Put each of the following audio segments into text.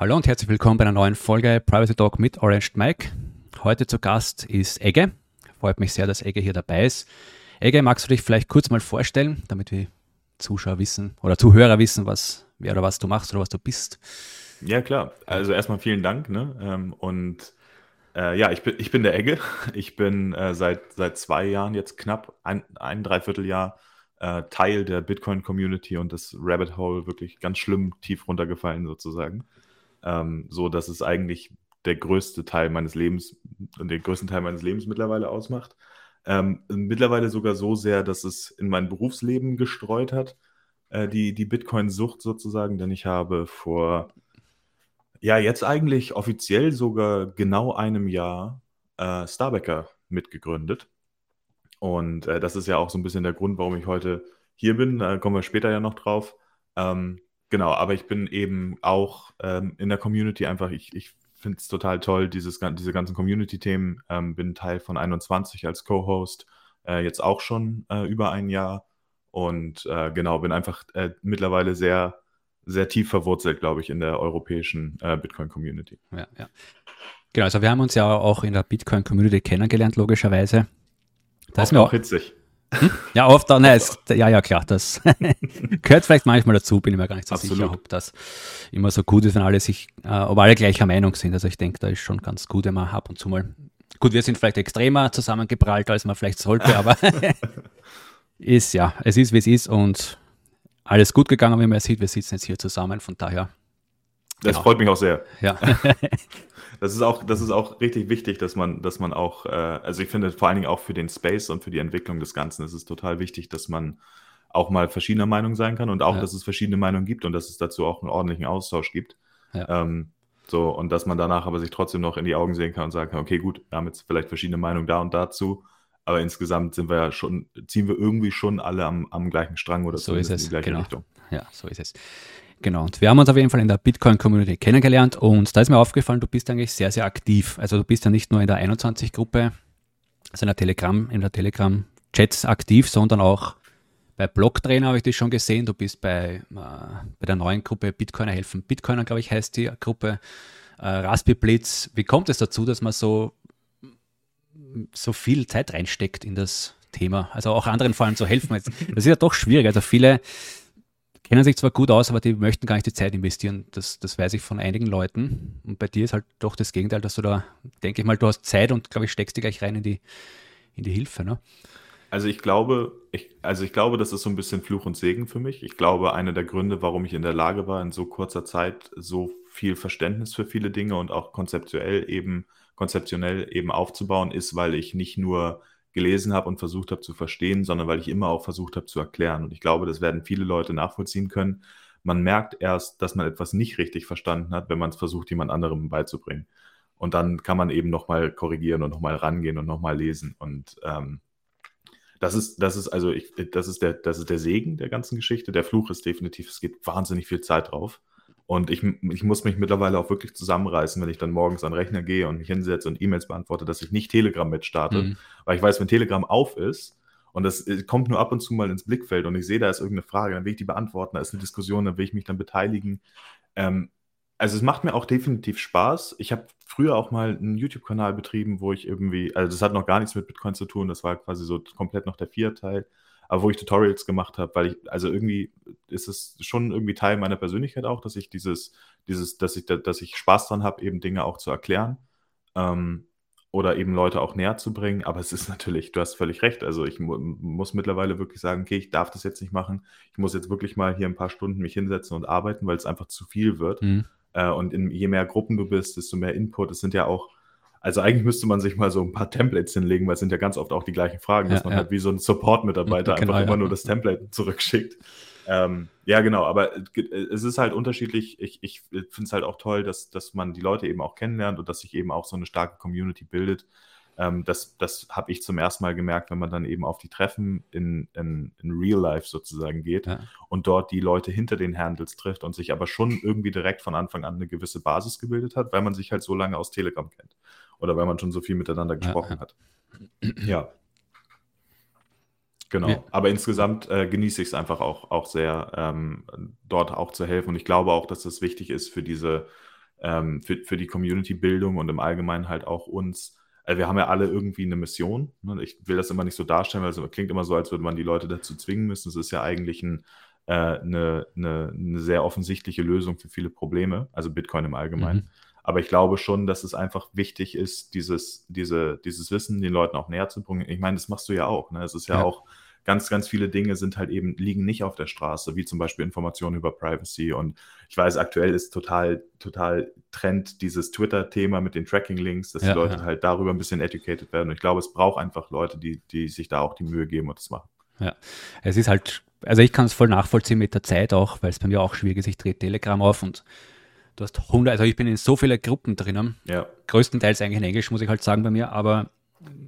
Hallo und herzlich willkommen bei einer neuen Folge Privacy Talk mit Orange Mike. Heute zu Gast ist Egge. Freut mich sehr, dass Egge hier dabei ist. Egge, magst du dich vielleicht kurz mal vorstellen, damit wir Zuschauer wissen oder Zuhörer wissen, was, wer oder was du machst oder was du bist? Ja, klar. Also erstmal vielen Dank. Ne? Ähm, und äh, ja, ich bin, ich bin der Egge. Ich bin äh, seit, seit zwei Jahren jetzt knapp ein, ein Dreivierteljahr äh, Teil der Bitcoin-Community und das Rabbit Hole wirklich ganz schlimm tief runtergefallen sozusagen. Ähm, so dass es eigentlich der größte Teil meines Lebens und den größten Teil meines Lebens mittlerweile ausmacht. Ähm, mittlerweile sogar so sehr, dass es in mein Berufsleben gestreut hat, äh, die, die Bitcoin-Sucht sozusagen, denn ich habe vor, ja, jetzt eigentlich offiziell sogar genau einem Jahr äh, Starbacker mitgegründet. Und äh, das ist ja auch so ein bisschen der Grund, warum ich heute hier bin. Da kommen wir später ja noch drauf. Ähm, Genau, aber ich bin eben auch ähm, in der Community einfach, ich, ich finde es total toll, dieses, diese ganzen Community-Themen. Ähm, bin Teil von 21 als Co-Host, äh, jetzt auch schon äh, über ein Jahr. Und äh, genau, bin einfach äh, mittlerweile sehr, sehr tief verwurzelt, glaube ich, in der europäischen äh, Bitcoin-Community. Ja, ja. Genau, also wir haben uns ja auch in der Bitcoin-Community kennengelernt, logischerweise. Da ist mir auch hitzig. Hm? Ja, oft, nein, es, ja, ja, klar, das gehört vielleicht manchmal dazu, bin ich mir gar nicht so Absolut. sicher, ob das immer so gut ist, wenn alle sich, äh, ob alle gleicher Meinung sind. Also ich denke, da ist schon ganz gut, wenn man ab und zu mal, gut, wir sind vielleicht extremer zusammengeprallt, als man vielleicht sollte, aber ist ja, es ist, wie es ist und alles gut gegangen, wie man sieht. Wir sitzen jetzt hier zusammen, von daher. Das genau. freut mich auch sehr. Ja. Das ist auch, das ist auch richtig wichtig, dass man, dass man auch, äh, also ich finde vor allen Dingen auch für den Space und für die Entwicklung des Ganzen ist es total wichtig, dass man auch mal verschiedener Meinung sein kann und auch, ja. dass es verschiedene Meinungen gibt und dass es dazu auch einen ordentlichen Austausch gibt. Ja. Ähm, so, und dass man danach aber sich trotzdem noch in die Augen sehen kann und sagen kann, okay, gut, wir haben jetzt vielleicht verschiedene Meinungen da und dazu, aber insgesamt sind wir ja schon, ziehen wir irgendwie schon alle am, am gleichen Strang oder so ist es. in die gleiche genau. Richtung. Ja, so ist es. Genau, und wir haben uns auf jeden Fall in der Bitcoin-Community kennengelernt und da ist mir aufgefallen, du bist eigentlich sehr, sehr aktiv. Also du bist ja nicht nur in der 21-Gruppe, also in der Telegram, in der Telegram-Chats aktiv, sondern auch bei Blocktrainer habe ich dich schon gesehen. Du bist bei, äh, bei der neuen Gruppe Bitcoiner helfen Bitcoiner, glaube ich, heißt die Gruppe. Äh, Raspi Blitz. Wie kommt es dazu, dass man so, so viel Zeit reinsteckt in das Thema? Also auch anderen vor allem zu helfen. Das ist ja doch schwierig. Also viele kennen sich zwar gut aus, aber die möchten gar nicht die Zeit investieren. Das, das weiß ich von einigen Leuten. Und bei dir ist halt doch das Gegenteil, dass du da, denke ich mal, du hast Zeit und glaube ich, steckst dich gleich rein in die, in die Hilfe. Ne? Also ich glaube, ich, also ich glaube, das ist so ein bisschen Fluch und Segen für mich. Ich glaube, einer der Gründe, warum ich in der Lage war, in so kurzer Zeit so viel Verständnis für viele Dinge und auch konzeptuell eben, konzeptionell eben aufzubauen, ist, weil ich nicht nur gelesen habe und versucht habe zu verstehen, sondern weil ich immer auch versucht habe zu erklären. Und ich glaube, das werden viele Leute nachvollziehen können. Man merkt erst, dass man etwas nicht richtig verstanden hat, wenn man es versucht, jemand anderem beizubringen. Und dann kann man eben nochmal korrigieren und nochmal rangehen und nochmal lesen. Und ähm, das ist, das ist also, ich, das ist der, das ist der Segen der ganzen Geschichte. Der Fluch ist definitiv, es geht wahnsinnig viel Zeit drauf. Und ich, ich muss mich mittlerweile auch wirklich zusammenreißen, wenn ich dann morgens an den Rechner gehe und mich hinsetze und E-Mails beantworte, dass ich nicht Telegram mitstarte. Mhm. Weil ich weiß, wenn Telegram auf ist und das äh, kommt nur ab und zu mal ins Blickfeld und ich sehe, da ist irgendeine Frage, dann will ich die beantworten, da ist eine Diskussion, dann will ich mich dann beteiligen. Ähm, also es macht mir auch definitiv Spaß. Ich habe früher auch mal einen YouTube-Kanal betrieben, wo ich irgendwie, also das hat noch gar nichts mit Bitcoin zu tun, das war quasi so komplett noch der Vier-Teil aber wo ich Tutorials gemacht habe, weil ich, also irgendwie ist es schon irgendwie Teil meiner Persönlichkeit auch, dass ich dieses, dieses, dass ich, dass ich Spaß dran habe, eben Dinge auch zu erklären ähm, oder eben Leute auch näher zu bringen. Aber es ist natürlich, du hast völlig recht. Also ich mu muss mittlerweile wirklich sagen, okay, ich darf das jetzt nicht machen. Ich muss jetzt wirklich mal hier ein paar Stunden mich hinsetzen und arbeiten, weil es einfach zu viel wird. Mhm. Äh, und in, je mehr Gruppen du bist, desto mehr Input. Es sind ja auch also eigentlich müsste man sich mal so ein paar Templates hinlegen, weil es sind ja ganz oft auch die gleichen Fragen, dass ja, man ja. halt wie so ein Support-Mitarbeiter genau, einfach immer nur das Template zurückschickt. Ähm, ja, genau, aber es ist halt unterschiedlich. Ich, ich finde es halt auch toll, dass, dass man die Leute eben auch kennenlernt und dass sich eben auch so eine starke Community bildet. Ähm, das das habe ich zum ersten Mal gemerkt, wenn man dann eben auf die Treffen in, in, in Real Life sozusagen geht ja. und dort die Leute hinter den Handles trifft und sich aber schon irgendwie direkt von Anfang an eine gewisse Basis gebildet hat, weil man sich halt so lange aus Telegram kennt oder weil man schon so viel miteinander gesprochen ja, hat. Ja. Genau. Ja. Aber insgesamt äh, genieße ich es einfach auch, auch sehr, ähm, dort auch zu helfen. Und ich glaube auch, dass das wichtig ist für diese, ähm, für, für die Community-Bildung und im Allgemeinen halt auch uns. Also wir haben ja alle irgendwie eine Mission. Ne? Ich will das immer nicht so darstellen, weil es klingt immer so, als würde man die Leute dazu zwingen müssen. Es ist ja eigentlich ein, äh, eine, eine, eine, sehr offensichtliche Lösung für viele Probleme, also Bitcoin im Allgemeinen. Mhm. Aber ich glaube schon, dass es einfach wichtig ist, dieses, diese, dieses Wissen den Leuten auch näher zu bringen. Ich meine, das machst du ja auch. Ne? Es ist ja, ja, auch ganz, ganz viele Dinge sind halt eben, liegen nicht auf der Straße, wie zum Beispiel Informationen über Privacy. Und ich weiß, aktuell ist total, total Trend dieses Twitter-Thema mit den Tracking-Links, dass ja, die Leute ja. halt darüber ein bisschen educated werden. Und ich glaube, es braucht einfach Leute, die, die sich da auch die Mühe geben und das machen. Ja, es ist halt, also ich kann es voll nachvollziehen mit der Zeit auch, weil es bei mir auch schwierig ist. Ich drehe Telegram auf und du hast 100, also ich bin in so viele Gruppen drinnen. Ja. Größtenteils eigentlich in Englisch, muss ich halt sagen bei mir, aber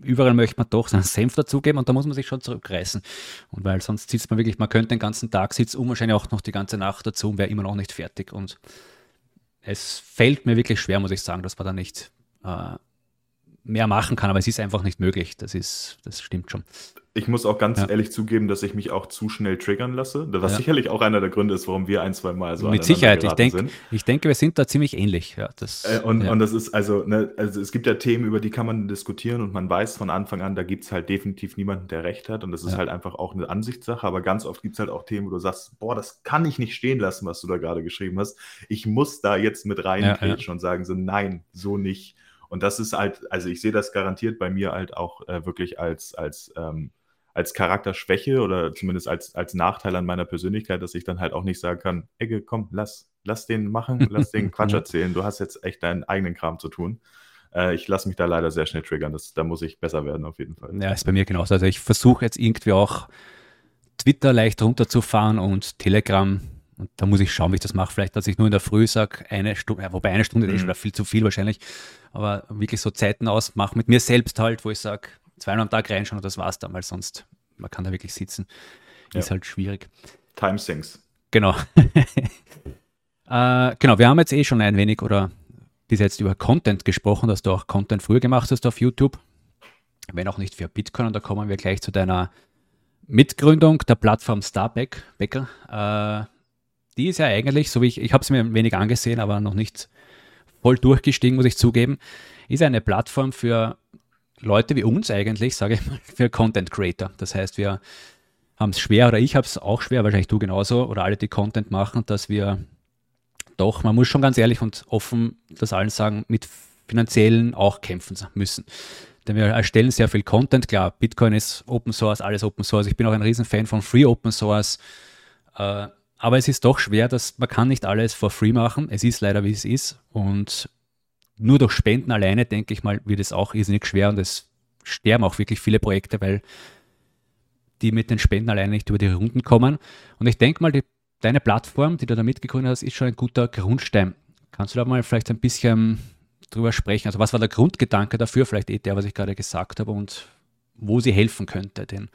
überall möchte man doch seinen Senf dazugeben und da muss man sich schon zurückreißen. Und weil sonst sitzt man wirklich, man könnte den ganzen Tag sitzen und wahrscheinlich auch noch die ganze Nacht dazu und wäre immer noch nicht fertig. Und es fällt mir wirklich schwer, muss ich sagen, dass man da nicht äh, mehr machen kann, aber es ist einfach nicht möglich. Das ist, das stimmt schon. Ich muss auch ganz ja. ehrlich zugeben, dass ich mich auch zu schnell triggern lasse, was ja. sicherlich auch einer der Gründe ist, warum wir ein, zwei Mal so Mit Sicherheit, ich, denk, ich denke, wir sind da ziemlich ähnlich. Ja, das, äh, und, und das ist also, ne, also es gibt ja Themen, über die kann man diskutieren und man weiß von Anfang an, da gibt es halt definitiv niemanden, der recht hat und das ist halt einfach auch eine Ansichtssache, aber ganz oft gibt es halt auch Themen, wo du sagst, boah, das kann ich nicht stehen lassen, was du da gerade geschrieben hast. Ich muss da jetzt mit rein ja, und sagen so, nein, so nicht. Und das ist halt, also ich sehe das garantiert bei mir halt auch äh, wirklich als, als, ähm, als Charakterschwäche oder zumindest als, als Nachteil an meiner Persönlichkeit, dass ich dann halt auch nicht sagen kann, Egge, komm, lass, lass den machen, lass den Quatsch erzählen, du hast jetzt echt deinen eigenen Kram zu tun. Äh, ich lasse mich da leider sehr schnell triggern, das, da muss ich besser werden auf jeden Fall. Ja, ist bei mir genauso. Also ich versuche jetzt irgendwie auch Twitter leicht runterzufahren und Telegram und da muss ich schauen, wie ich das mache. Vielleicht, dass ich nur in der Früh sage, eine Stunde, ja, wobei eine Stunde mhm. ist schon viel zu viel wahrscheinlich, aber wirklich so Zeiten ausmache mit mir selbst halt, wo ich sage, zweimal am Tag reinschauen und das war's dann, weil sonst, man kann da wirklich sitzen, ist ja. halt schwierig. Time sinks. Genau. äh, genau, wir haben jetzt eh schon ein wenig oder bis jetzt über Content gesprochen, dass du auch Content früher gemacht hast auf YouTube, wenn auch nicht für Bitcoin und da kommen wir gleich zu deiner Mitgründung der Plattform Starback, Becker. Äh, die ist ja eigentlich, so wie ich, ich habe es mir ein wenig angesehen, aber noch nicht voll durchgestiegen, muss ich zugeben, ist eine Plattform für Leute wie uns eigentlich, sage ich mal, für Content Creator. Das heißt, wir haben es schwer oder ich habe es auch schwer, wahrscheinlich du genauso oder alle, die Content machen, dass wir doch, man muss schon ganz ehrlich und offen das allen sagen, mit finanziellen auch kämpfen müssen. Denn wir erstellen sehr viel Content. Klar, Bitcoin ist Open Source, alles Open Source. Ich bin auch ein Riesenfan von Free Open Source. Äh, aber es ist doch schwer, dass man kann nicht alles for free machen. Es ist leider, wie es ist. Und nur durch Spenden alleine, denke ich mal, wird es auch irrsinnig schwer und es sterben auch wirklich viele Projekte, weil die mit den Spenden alleine nicht über die Runden kommen. Und ich denke mal, die, deine Plattform, die du da mitgegründet hast, ist schon ein guter Grundstein. Kannst du da mal vielleicht ein bisschen drüber sprechen? Also was war der Grundgedanke dafür? Vielleicht eh der, was ich gerade gesagt habe und wo sie helfen könnte, den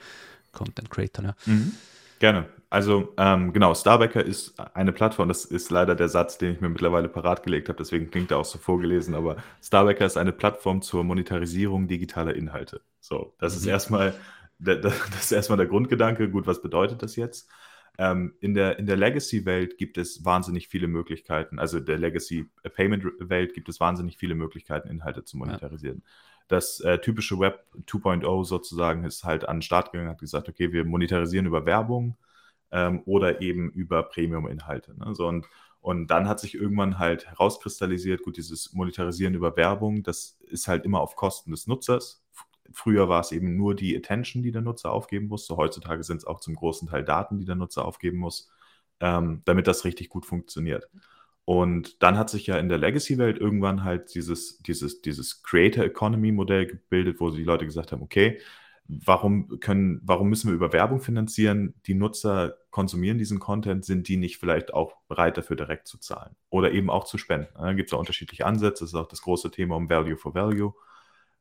Content Creator. Ja. Mhm. Gerne. Also ähm, genau, Starbacker ist eine Plattform, das ist leider der Satz, den ich mir mittlerweile parat gelegt habe, deswegen klingt er auch so vorgelesen, aber Starbacker ist eine Plattform zur Monetarisierung digitaler Inhalte. So, das mhm. ist erstmal das ist erstmal der Grundgedanke. Gut, was bedeutet das jetzt? Ähm, in der, in der Legacy-Welt gibt es wahnsinnig viele Möglichkeiten, also der Legacy-Payment-Welt gibt es wahnsinnig viele Möglichkeiten, Inhalte zu monetarisieren. Ja. Das äh, typische Web 2.0 sozusagen ist halt an den Start gegangen, hat gesagt, okay, wir monetarisieren über Werbung ähm, oder eben über Premium-Inhalte. Ne? So, und, und dann hat sich irgendwann halt herauskristallisiert, gut, dieses Monetarisieren über Werbung, das ist halt immer auf Kosten des Nutzers. Früher war es eben nur die Attention, die der Nutzer aufgeben musste. Heutzutage sind es auch zum großen Teil Daten, die der Nutzer aufgeben muss, ähm, damit das richtig gut funktioniert. Und dann hat sich ja in der Legacy-Welt irgendwann halt dieses, dieses, dieses Creator Economy-Modell gebildet, wo die Leute gesagt haben, okay, warum können, warum müssen wir über Werbung finanzieren? Die Nutzer konsumieren diesen Content, sind die nicht vielleicht auch bereit dafür direkt zu zahlen oder eben auch zu spenden? Da gibt es auch unterschiedliche Ansätze, das ist auch das große Thema um Value for Value.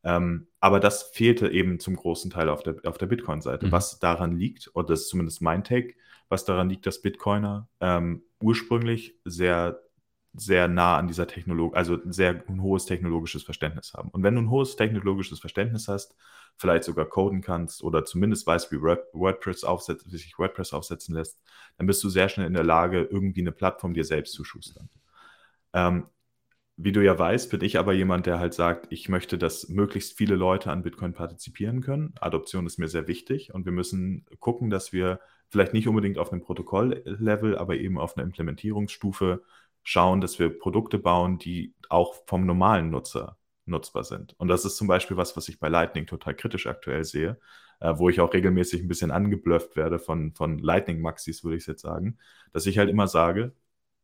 Ähm, aber das fehlte eben zum großen Teil auf der, auf der Bitcoin-Seite. Mhm. Was daran liegt, oder das ist zumindest mein Take, was daran liegt, dass Bitcoiner ähm, ursprünglich sehr sehr nah an dieser Technologie, also sehr ein hohes technologisches Verständnis haben. Und wenn du ein hohes technologisches Verständnis hast, vielleicht sogar coden kannst oder zumindest weißt, wie WordPress aufsetzt, wie sich WordPress aufsetzen lässt, dann bist du sehr schnell in der Lage, irgendwie eine Plattform dir selbst zu schustern. Ähm, wie du ja weißt, bin ich aber jemand, der halt sagt, ich möchte, dass möglichst viele Leute an Bitcoin partizipieren können. Adoption ist mir sehr wichtig und wir müssen gucken, dass wir vielleicht nicht unbedingt auf einem Protokolllevel, aber eben auf einer Implementierungsstufe schauen, dass wir Produkte bauen, die auch vom normalen Nutzer nutzbar sind. Und das ist zum Beispiel was, was ich bei Lightning total kritisch aktuell sehe, äh, wo ich auch regelmäßig ein bisschen angeblufft werde von, von Lightning-Maxis, würde ich jetzt sagen, dass ich halt immer sage,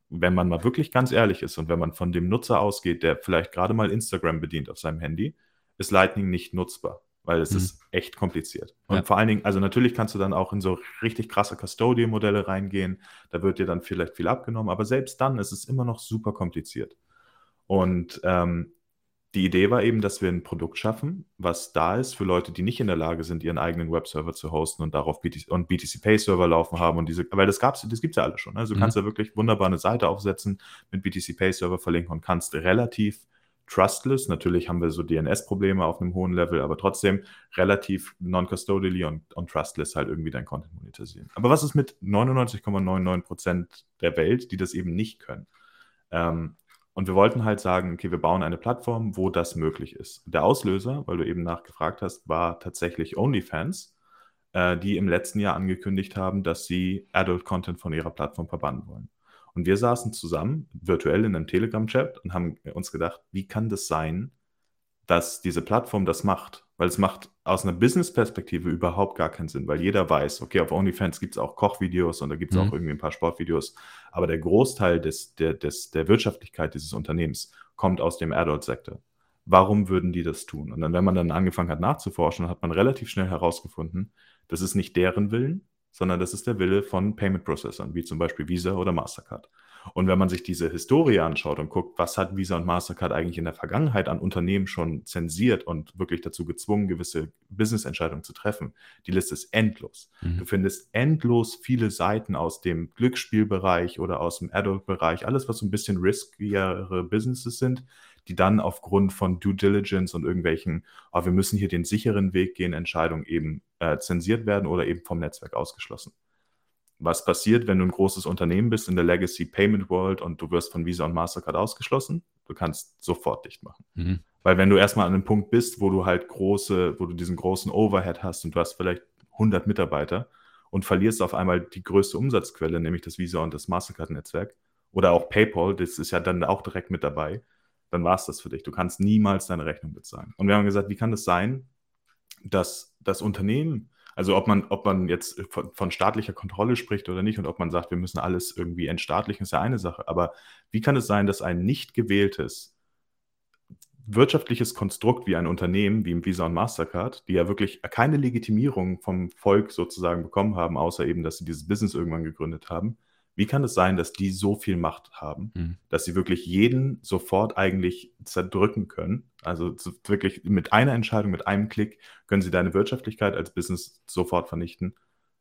wenn man mal wirklich ganz ehrlich ist und wenn man von dem Nutzer ausgeht, der vielleicht gerade mal Instagram bedient auf seinem Handy, ist Lightning nicht nutzbar, weil es mhm. ist echt kompliziert. Und ja. vor allen Dingen, also natürlich kannst du dann auch in so richtig krasse Custodian-Modelle reingehen, da wird dir dann vielleicht viel abgenommen, aber selbst dann ist es immer noch super kompliziert. Und ähm, die Idee war eben, dass wir ein Produkt schaffen, was da ist für Leute, die nicht in der Lage sind, ihren eigenen Webserver zu hosten und darauf BTC, und BTC Pay Server laufen haben und diese, weil das gab's, das gibt's ja alle schon. Also du mhm. kannst ja wirklich wunderbar eine Seite aufsetzen, mit BTC Pay Server verlinken und kannst relativ trustless, natürlich haben wir so DNS-Probleme auf einem hohen Level, aber trotzdem relativ non-custodially und, und trustless halt irgendwie dein Content monetarisieren. Aber was ist mit 99,99% der Welt, die das eben nicht können? Ähm, und wir wollten halt sagen, okay, wir bauen eine Plattform, wo das möglich ist. Der Auslöser, weil du eben nachgefragt hast, war tatsächlich OnlyFans, äh, die im letzten Jahr angekündigt haben, dass sie Adult Content von ihrer Plattform verbannen wollen. Und wir saßen zusammen virtuell in einem Telegram-Chat und haben uns gedacht, wie kann das sein, dass diese Plattform das macht? Weil es macht aus einer Business-Perspektive überhaupt gar keinen Sinn, weil jeder weiß, okay, auf OnlyFans gibt es auch Kochvideos und da gibt es mhm. auch irgendwie ein paar Sportvideos, aber der Großteil des, der, des, der Wirtschaftlichkeit dieses Unternehmens kommt aus dem Adult-Sektor. Warum würden die das tun? Und dann, wenn man dann angefangen hat nachzuforschen, hat man relativ schnell herausgefunden, das ist nicht deren Willen, sondern das ist der Wille von Payment-Processern, wie zum Beispiel Visa oder Mastercard. Und wenn man sich diese Historie anschaut und guckt, was hat Visa und Mastercard eigentlich in der Vergangenheit an Unternehmen schon zensiert und wirklich dazu gezwungen, gewisse Business-Entscheidungen zu treffen, die Liste ist endlos. Mhm. Du findest endlos viele Seiten aus dem Glücksspielbereich oder aus dem Adult-Bereich, alles, was so ein bisschen riskiere Businesses sind, die dann aufgrund von Due Diligence und irgendwelchen, oh, wir müssen hier den sicheren Weg gehen, Entscheidungen eben äh, zensiert werden oder eben vom Netzwerk ausgeschlossen was passiert, wenn du ein großes Unternehmen bist in der Legacy Payment World und du wirst von Visa und Mastercard ausgeschlossen? Du kannst sofort dicht machen. Mhm. Weil wenn du erstmal an einem Punkt bist, wo du halt große, wo du diesen großen Overhead hast und du hast vielleicht 100 Mitarbeiter und verlierst auf einmal die größte Umsatzquelle, nämlich das Visa und das Mastercard-Netzwerk oder auch PayPal, das ist ja dann auch direkt mit dabei, dann war es das für dich. Du kannst niemals deine Rechnung bezahlen. Und wir haben gesagt, wie kann es das sein, dass das Unternehmen also ob man, ob man jetzt von, von, staatlicher Kontrolle spricht oder nicht und ob man sagt, wir müssen alles irgendwie entstaatlichen, ist ja eine Sache. Aber wie kann es sein, dass ein nicht gewähltes wirtschaftliches Konstrukt wie ein Unternehmen, wie Visa und Mastercard, die ja wirklich keine Legitimierung vom Volk sozusagen bekommen haben, außer eben, dass sie dieses Business irgendwann gegründet haben, wie kann es sein, dass die so viel Macht haben, mhm. dass sie wirklich jeden sofort eigentlich zerdrücken können? Also wirklich mit einer Entscheidung, mit einem Klick können sie deine Wirtschaftlichkeit als Business sofort vernichten.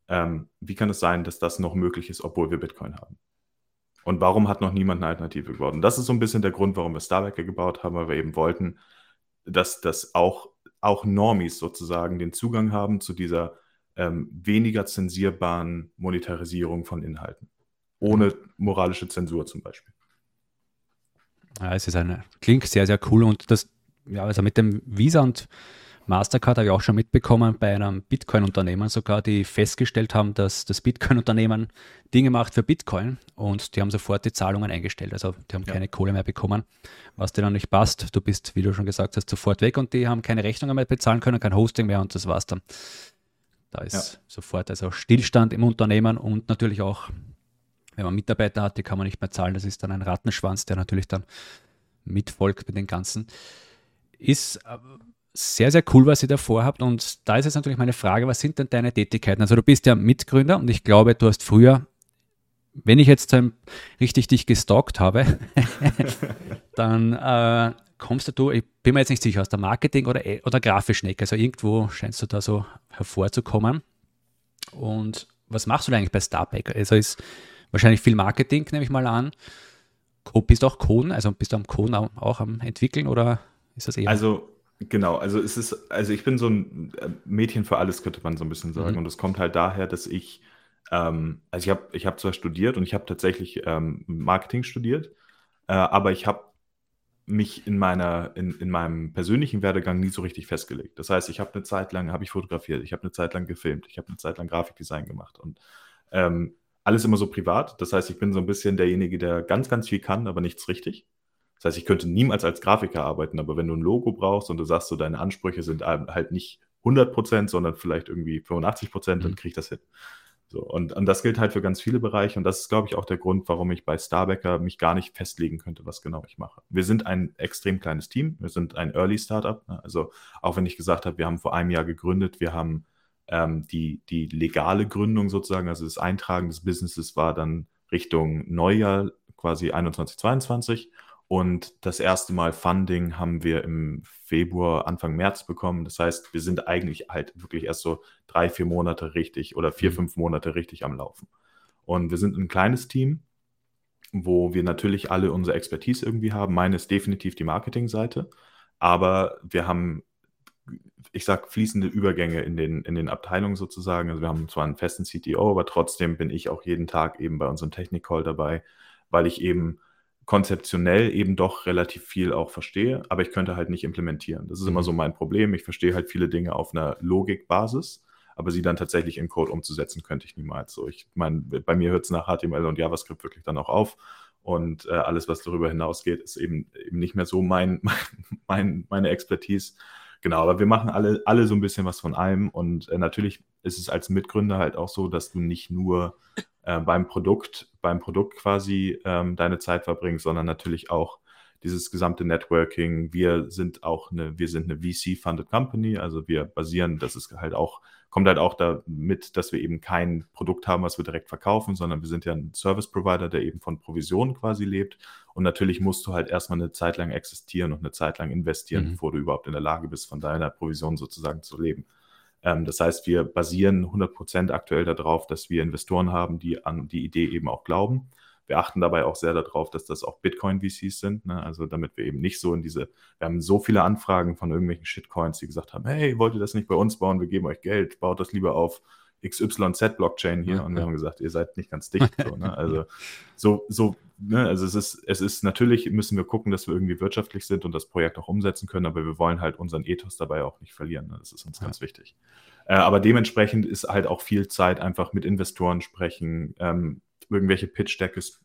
Ähm, wie kann es sein, dass das noch möglich ist, obwohl wir Bitcoin haben? Und warum hat noch niemand eine Alternative gebaut? Und das ist so ein bisschen der Grund, warum wir Starbacker gebaut haben, weil wir eben wollten, dass, dass auch, auch Normies sozusagen den Zugang haben zu dieser ähm, weniger zensierbaren Monetarisierung von Inhalten ohne moralische Zensur zum Beispiel. Ja, es ist eine, klingt sehr, sehr cool und das, ja, also mit dem Visa und Mastercard habe ich auch schon mitbekommen bei einem Bitcoin-Unternehmen sogar, die festgestellt haben, dass das Bitcoin-Unternehmen Dinge macht für Bitcoin und die haben sofort die Zahlungen eingestellt. Also die haben ja. keine Kohle mehr bekommen, was dir dann nicht passt. Du bist, wie du schon gesagt hast, sofort weg und die haben keine Rechnungen mehr bezahlen können, kein Hosting mehr und das war's dann. Da ist ja. sofort also Stillstand im Unternehmen und natürlich auch wenn man Mitarbeiter hat, die kann man nicht mehr zahlen. Das ist dann ein Rattenschwanz, der natürlich dann mitfolgt mit den Ganzen. Ist äh, sehr, sehr cool, was ihr da vorhabt. Und da ist jetzt natürlich meine Frage, was sind denn deine Tätigkeiten? Also du bist ja Mitgründer und ich glaube, du hast früher, wenn ich jetzt richtig dich gestalkt habe, dann äh, kommst du, ich bin mir jetzt nicht sicher, aus der Marketing- oder, oder Grafischnecke. Also irgendwo scheinst du da so hervorzukommen. Und was machst du eigentlich bei Starpack? Also ist wahrscheinlich viel Marketing, nehme ich mal an. Bist du auch Coden, also bist du am Coden auch am entwickeln oder ist das eher? Also genau, also es ist, also ich bin so ein äh, Mädchen für alles, könnte man so ein bisschen sagen. Mhm. Und es kommt halt daher, dass ich, ähm, also ich habe ich hab zwar studiert und ich habe tatsächlich ähm, Marketing studiert, äh, aber ich habe mich in meiner, in, in meinem persönlichen Werdegang nie so richtig festgelegt. Das heißt, ich habe eine Zeit lang, habe ich fotografiert, ich habe eine Zeit lang gefilmt, ich habe eine Zeit lang Grafikdesign gemacht und ähm, alles immer so privat. Das heißt, ich bin so ein bisschen derjenige, der ganz, ganz viel kann, aber nichts richtig. Das heißt, ich könnte niemals als Grafiker arbeiten, aber wenn du ein Logo brauchst und du sagst, so deine Ansprüche sind halt nicht 100 Prozent, sondern vielleicht irgendwie 85 Prozent, dann mhm. kriege ich das hin. So, und, und das gilt halt für ganz viele Bereiche und das ist, glaube ich, auch der Grund, warum ich bei Starbacker mich gar nicht festlegen könnte, was genau ich mache. Wir sind ein extrem kleines Team, wir sind ein Early Startup. Ne? Also auch wenn ich gesagt habe, wir haben vor einem Jahr gegründet, wir haben ähm, die, die legale Gründung sozusagen, also das Eintragen des Businesses war dann Richtung Neujahr quasi 21, 22 und das erste Mal Funding haben wir im Februar, Anfang März bekommen. Das heißt, wir sind eigentlich halt wirklich erst so drei, vier Monate richtig oder vier, mhm. fünf Monate richtig am Laufen. Und wir sind ein kleines Team, wo wir natürlich alle unsere Expertise irgendwie haben. Meine ist definitiv die Marketingseite, aber wir haben, ich sag, fließende Übergänge in den, in den Abteilungen sozusagen. Also wir haben zwar einen festen CTO, aber trotzdem bin ich auch jeden Tag eben bei unserem Technik-Call dabei, weil ich eben konzeptionell eben doch relativ viel auch verstehe, aber ich könnte halt nicht implementieren. Das ist immer mhm. so mein Problem. Ich verstehe halt viele Dinge auf einer Logikbasis, aber sie dann tatsächlich in Code umzusetzen, könnte ich niemals. So, ich meine, bei mir hört es nach HTML und JavaScript wirklich dann auch auf. Und äh, alles, was darüber hinausgeht, ist eben, eben nicht mehr so mein, mein, meine Expertise. Genau, aber wir machen alle, alle so ein bisschen was von allem. Und äh, natürlich ist es als Mitgründer halt auch so, dass du nicht nur äh, beim Produkt, beim Produkt quasi ähm, deine Zeit verbringst, sondern natürlich auch dieses gesamte Networking. Wir sind auch eine, wir sind eine VC-funded Company, also wir basieren, das ist halt auch, kommt halt auch damit, dass wir eben kein Produkt haben, was wir direkt verkaufen, sondern wir sind ja ein Service Provider, der eben von Provisionen quasi lebt. Und natürlich musst du halt erstmal eine Zeit lang existieren und eine Zeit lang investieren, mhm. bevor du überhaupt in der Lage bist, von deiner Provision sozusagen zu leben. Ähm, das heißt, wir basieren 100 Prozent aktuell darauf, dass wir Investoren haben, die an die Idee eben auch glauben. Wir achten dabei auch sehr darauf, dass das auch Bitcoin-VCs sind. Ne? Also damit wir eben nicht so in diese, wir haben so viele Anfragen von irgendwelchen Shitcoins, die gesagt haben, hey, wollt ihr das nicht bei uns bauen? Wir geben euch Geld, baut das lieber auf XYZ-Blockchain hier. Ja, und wir ja. haben gesagt, ihr seid nicht ganz dicht. So, ne? Also so, so ne? also es ist, es ist natürlich, müssen wir gucken, dass wir irgendwie wirtschaftlich sind und das Projekt auch umsetzen können, aber wir wollen halt unseren Ethos dabei auch nicht verlieren. Ne? Das ist uns ja. ganz wichtig. Äh, aber dementsprechend ist halt auch viel Zeit einfach mit Investoren sprechen, ähm, irgendwelche Pitch-Decks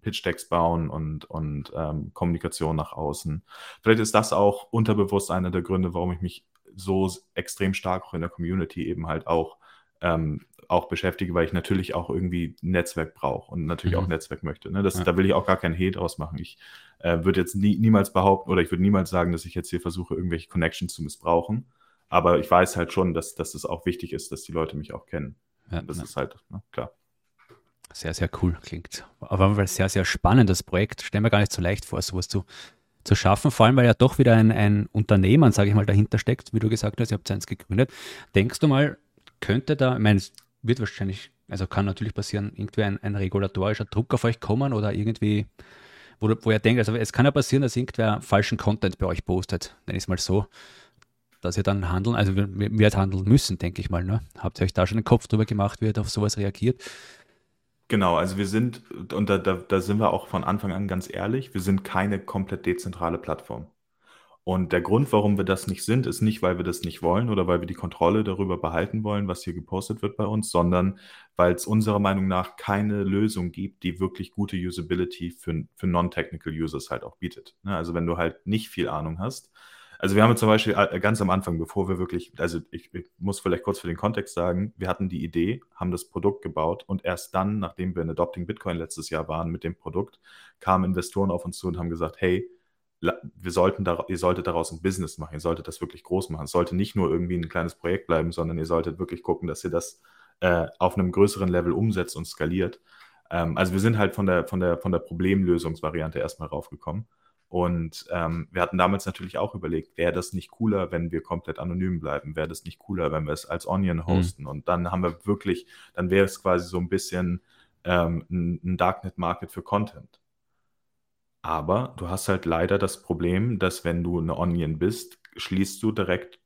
Pitch bauen und, und ähm, Kommunikation nach außen. Vielleicht ist das auch unterbewusst einer der Gründe, warum ich mich so extrem stark auch in der Community eben halt auch ähm, auch beschäftige, weil ich natürlich auch irgendwie Netzwerk brauche und natürlich mhm. auch Netzwerk möchte. Ne? Das, ja. Da will ich auch gar keinen Hate ausmachen. Ich äh, würde jetzt nie, niemals behaupten oder ich würde niemals sagen, dass ich jetzt hier versuche, irgendwelche Connections zu missbrauchen. Aber ich weiß halt schon, dass, dass es auch wichtig ist, dass die Leute mich auch kennen. Ja, das ja. ist halt, ne, klar. Sehr, sehr cool klingt. Aber ein sehr, sehr spannendes Projekt. Stell mir gar nicht so leicht vor, sowas zu, zu schaffen. Vor allem, weil ja doch wieder ein, ein Unternehmen, sage ich mal, dahinter steckt. Wie du gesagt hast, ihr habt eins gegründet. Denkst du mal, könnte da, ich meine, es wird wahrscheinlich, also kann natürlich passieren, irgendwie ein, ein regulatorischer Druck auf euch kommen oder irgendwie, wo, wo ihr denkt, also es kann ja passieren, dass irgendwer falschen Content bei euch postet, nenne ich es mal so, dass ihr dann handeln, also wir, wir handeln müssen, denke ich mal. Ne? Habt ihr euch da schon den Kopf drüber gemacht, wie ihr auf sowas reagiert? Genau, also wir sind, und da, da, da sind wir auch von Anfang an ganz ehrlich, wir sind keine komplett dezentrale Plattform. Und der Grund, warum wir das nicht sind, ist nicht, weil wir das nicht wollen oder weil wir die Kontrolle darüber behalten wollen, was hier gepostet wird bei uns, sondern weil es unserer Meinung nach keine Lösung gibt, die wirklich gute Usability für, für Non-Technical Users halt auch bietet. Ne, also wenn du halt nicht viel Ahnung hast. Also wir haben zum Beispiel äh, ganz am Anfang, bevor wir wirklich, also ich, ich muss vielleicht kurz für den Kontext sagen, wir hatten die Idee, haben das Produkt gebaut und erst dann, nachdem wir in Adopting Bitcoin letztes Jahr waren mit dem Produkt, kamen Investoren auf uns zu und haben gesagt, hey, wir sollten da, ihr solltet daraus ein Business machen, ihr solltet das wirklich groß machen. Es sollte nicht nur irgendwie ein kleines Projekt bleiben, sondern ihr solltet wirklich gucken, dass ihr das äh, auf einem größeren Level umsetzt und skaliert. Ähm, also wir sind halt von der, von der, von der Problemlösungsvariante erstmal raufgekommen. Und ähm, wir hatten damals natürlich auch überlegt, wäre das nicht cooler, wenn wir komplett anonym bleiben? Wäre das nicht cooler, wenn wir es als Onion mhm. hosten? Mhm. Und dann haben wir wirklich, dann wäre es quasi so ein bisschen ähm, ein, ein Darknet-Market für Content. Aber du hast halt leider das Problem, dass wenn du eine Onion bist, schließt du direkt,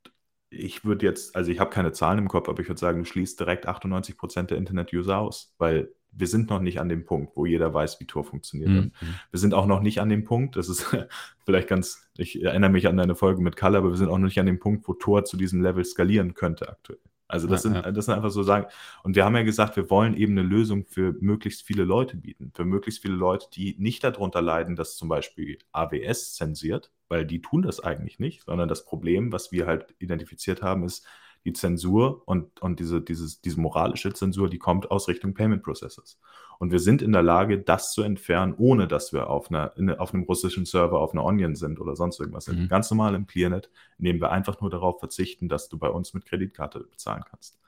ich würde jetzt, also ich habe keine Zahlen im Kopf, aber ich würde sagen, du schließt direkt 98% der Internet-User aus, weil wir sind noch nicht an dem Punkt, wo jeder weiß, wie Tor funktioniert. Mhm. Wir sind auch noch nicht an dem Punkt, das ist vielleicht ganz, ich erinnere mich an deine Folge mit Kalle, aber wir sind auch noch nicht an dem Punkt, wo Tor zu diesem Level skalieren könnte aktuell. Also das, Ja, sind, ja. das sind einfach so Sagen. Und wir haben ja gesagt, wir wollen eben eine Lösung für möglichst viele Leute bieten. Für möglichst viele Leute, die nicht darunter leiden, dass zum Beispiel AWS zensiert, weil die tun das eigentlich nicht, sondern das Problem, was wir halt identifiziert haben, ist die Zensur und, und diese, dieses, diese moralische Zensur, die kommt aus Richtung Payment Processors. Und wir sind in der Lage, das zu entfernen, ohne dass wir auf, einer, in, auf einem russischen Server auf einer Onion sind oder sonst irgendwas. Mhm. Ganz normal im ClearNet, indem wir einfach nur darauf verzichten, dass du bei uns mit Kreditkarte bezahlen kannst.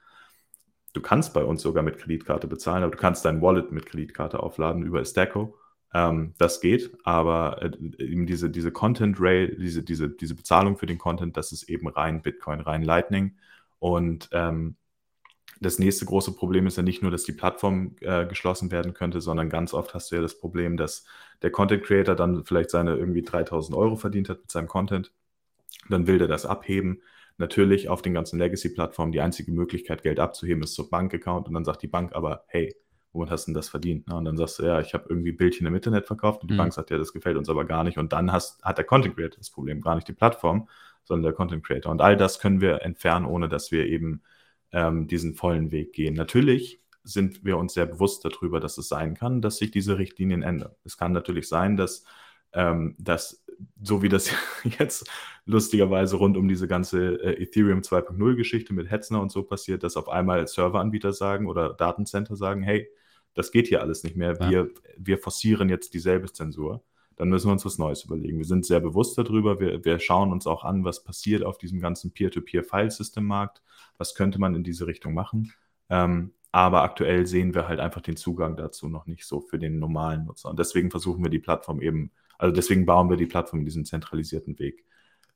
Du kannst bei uns sogar mit Kreditkarte bezahlen, aber du kannst dein Wallet mit Kreditkarte aufladen über Stacko. Ähm, das geht, aber äh, eben diese, diese Content Rail, diese, diese, diese Bezahlung für den Content, das ist eben rein Bitcoin, rein Lightning. Und ähm, das nächste große Problem ist ja nicht nur, dass die Plattform äh, geschlossen werden könnte, sondern ganz oft hast du ja das Problem, dass der Content Creator dann vielleicht seine irgendwie 3000 Euro verdient hat mit seinem Content. Dann will der das abheben. Natürlich auf den ganzen Legacy-Plattformen die einzige Möglichkeit, Geld abzuheben, ist zur Bankaccount. Und dann sagt die Bank aber, hey, womit hast du denn das verdient? Na, und dann sagst du, ja, ich habe irgendwie Bildchen im Internet verkauft und die Mhm. Bank sagt, ja, das gefällt uns aber gar nicht. Und dann hast, hat der Content Creator das Problem, gar nicht die Plattform, sondern der Content Creator. Und all das können wir entfernen, ohne dass wir eben ähm, diesen vollen Weg gehen. Natürlich sind wir uns sehr bewusst darüber, dass es sein kann, dass sich diese Richtlinien ändern. Es kann natürlich sein, dass, ähm, dass so wie das jetzt lustigerweise rund um diese ganze äh, Ethereum 2.0 Geschichte mit Hetzner und so passiert, dass auf einmal Serveranbieter sagen oder Datencenter sagen, hey, das geht hier alles nicht mehr, Ja. wir, wir forcieren jetzt dieselbe Zensur. Dann müssen wir uns was Neues überlegen. Wir sind sehr bewusst darüber. Wir, wir schauen uns auch an, was passiert auf diesem ganzen Peer-to-Peer-File-System-Markt. Was könnte man in diese Richtung machen? Ähm, aber aktuell sehen wir halt einfach den Zugang dazu noch nicht so für den normalen Nutzer. Und deswegen versuchen wir die Plattform eben, also deswegen bauen wir die Plattform in diesem zentralisierten Weg.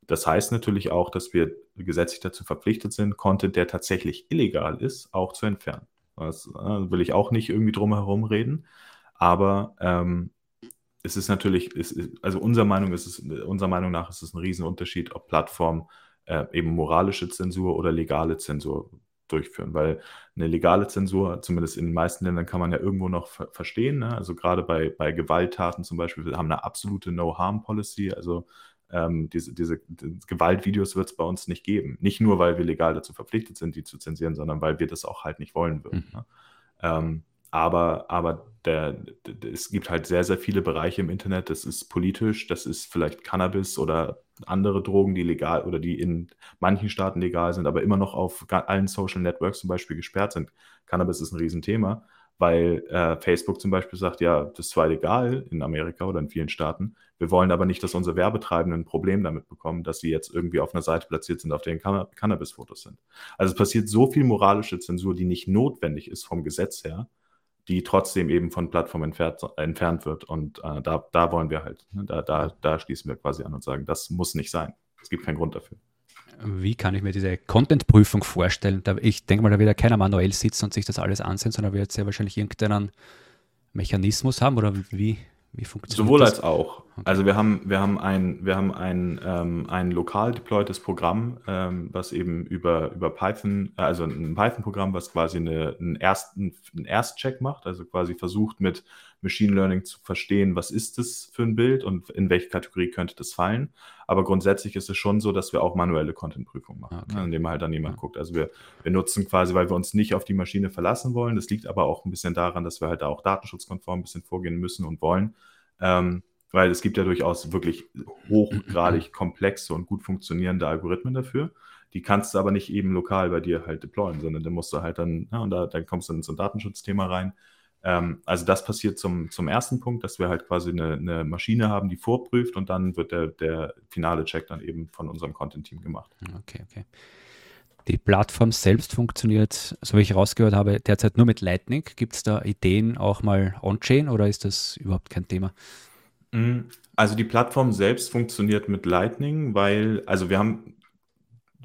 Das heißt natürlich auch, dass wir gesetzlich dazu verpflichtet sind, Content, der tatsächlich illegal ist, auch zu entfernen. Das äh, will ich auch nicht irgendwie drum herum reden. Aber ähm, es ist natürlich, es ist, also unserer Meinung, ist es, unserer Meinung nach ist es ein Riesenunterschied, ob Plattformen äh, eben moralische Zensur oder legale Zensur durchführen, weil eine legale Zensur, zumindest in den meisten Ländern, kann man ja irgendwo noch ver verstehen. Ne? Also gerade bei, bei Gewalttaten zum Beispiel, wir haben eine absolute No-Harm-Policy, also ähm, diese, diese Gewaltvideos wird es bei uns nicht geben. Nicht nur, weil wir legal dazu verpflichtet sind, die zu zensieren, sondern weil wir das auch halt nicht wollen würden. Mhm. Ne? Ähm, aber aber der, der, es gibt halt sehr, sehr viele Bereiche im Internet. Das ist politisch, das ist vielleicht Cannabis oder andere Drogen, die legal oder die in manchen Staaten legal sind, aber immer noch auf allen Social Networks zum Beispiel gesperrt sind. Cannabis ist ein Riesenthema, weil äh, Facebook zum Beispiel sagt, ja, das ist zwar legal in Amerika oder in vielen Staaten, wir wollen aber nicht, dass unsere Werbetreibenden ein Problem damit bekommen, dass sie jetzt irgendwie auf einer Seite platziert sind, auf denen Canna Cannabis-Fotos sind. Also es passiert so viel moralische Zensur, die nicht notwendig ist vom Gesetz her, die trotzdem eben von Plattformen entfernt, entfernt wird. Und äh, da, da wollen wir halt, ne, da, da, da schließen wir quasi an und sagen, das muss nicht sein. Es gibt keinen Grund dafür. Wie kann ich mir diese Content-Prüfung vorstellen? Ich denke mal, da wird ja keiner manuell sitzen und sich das alles ansehen, sondern wird sehr wahrscheinlich irgendeinen Mechanismus haben oder wie, wie funktioniert Sowohl das? als auch. Also wir haben, wir haben ein, wir haben ein, ähm, ein lokal deploytes Programm, ähm, was eben über, über Python, äh, also ein Python-Programm, was quasi eine, einen, ersten, einen Erstcheck macht, also quasi versucht mit Machine Learning zu verstehen, was ist das für ein Bild und in welche Kategorie könnte das fallen. Aber grundsätzlich ist es schon so, dass wir auch manuelle Content-Prüfung machen, Okay. ne, indem halt dann jemand Ja. guckt. Also wir, wir nutzen quasi, weil wir uns nicht auf die Maschine verlassen wollen. Das liegt aber auch ein bisschen daran, dass wir halt da auch datenschutzkonform ein bisschen vorgehen müssen und wollen. Ähm, weil es gibt ja durchaus wirklich hochgradig komplexe und gut funktionierende Algorithmen dafür. Die kannst du aber nicht eben lokal bei dir halt deployen, sondern dann musst du halt dann, ja, und da, dann kommst du in so ein Datenschutzthema rein. Ähm, also das passiert zum, zum ersten Punkt, dass wir halt quasi eine, eine Maschine haben, die vorprüft und dann wird der, der finale Check dann eben von unserem Content-Team gemacht. Okay, okay. Die Plattform selbst funktioniert, so wie ich rausgehört habe, derzeit nur mit Lightning. Gibt es da Ideen auch mal on-chain oder ist das überhaupt kein Thema? Mm, Also die Plattform selbst funktioniert mit Lightning, weil, also wir haben,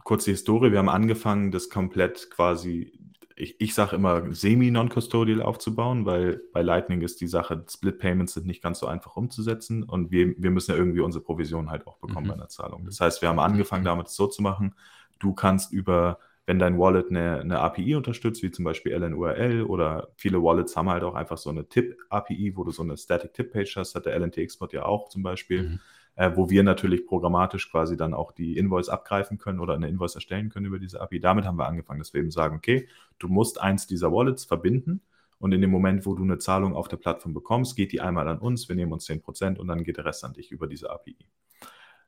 kurze Historie, wir haben angefangen, das komplett quasi, ich, ich sage immer, semi-non-custodial aufzubauen, weil bei Lightning ist die Sache, Split Payments sind nicht ganz so einfach umzusetzen und wir, wir müssen ja irgendwie unsere Provision halt auch bekommen Mhm. bei einer Zahlung. Das heißt, wir haben angefangen, damit so zu machen, du kannst über wenn dein Wallet eine, eine API unterstützt, wie zum Beispiel LNURL oder viele Wallets haben halt auch einfach so eine Tip-API, wo du so eine Static Tip-Page hast, hat der LNT-Export ja auch zum Beispiel, mhm. Äh, wo wir natürlich programmatisch quasi dann auch die Invoice abgreifen können oder eine Invoice erstellen können über diese API. Damit haben wir angefangen, dass wir eben sagen, okay, du musst eins dieser Wallets verbinden und in dem Moment, wo du eine Zahlung auf der Plattform bekommst, geht die einmal an uns, wir nehmen uns 10% und dann geht der Rest an dich über diese API.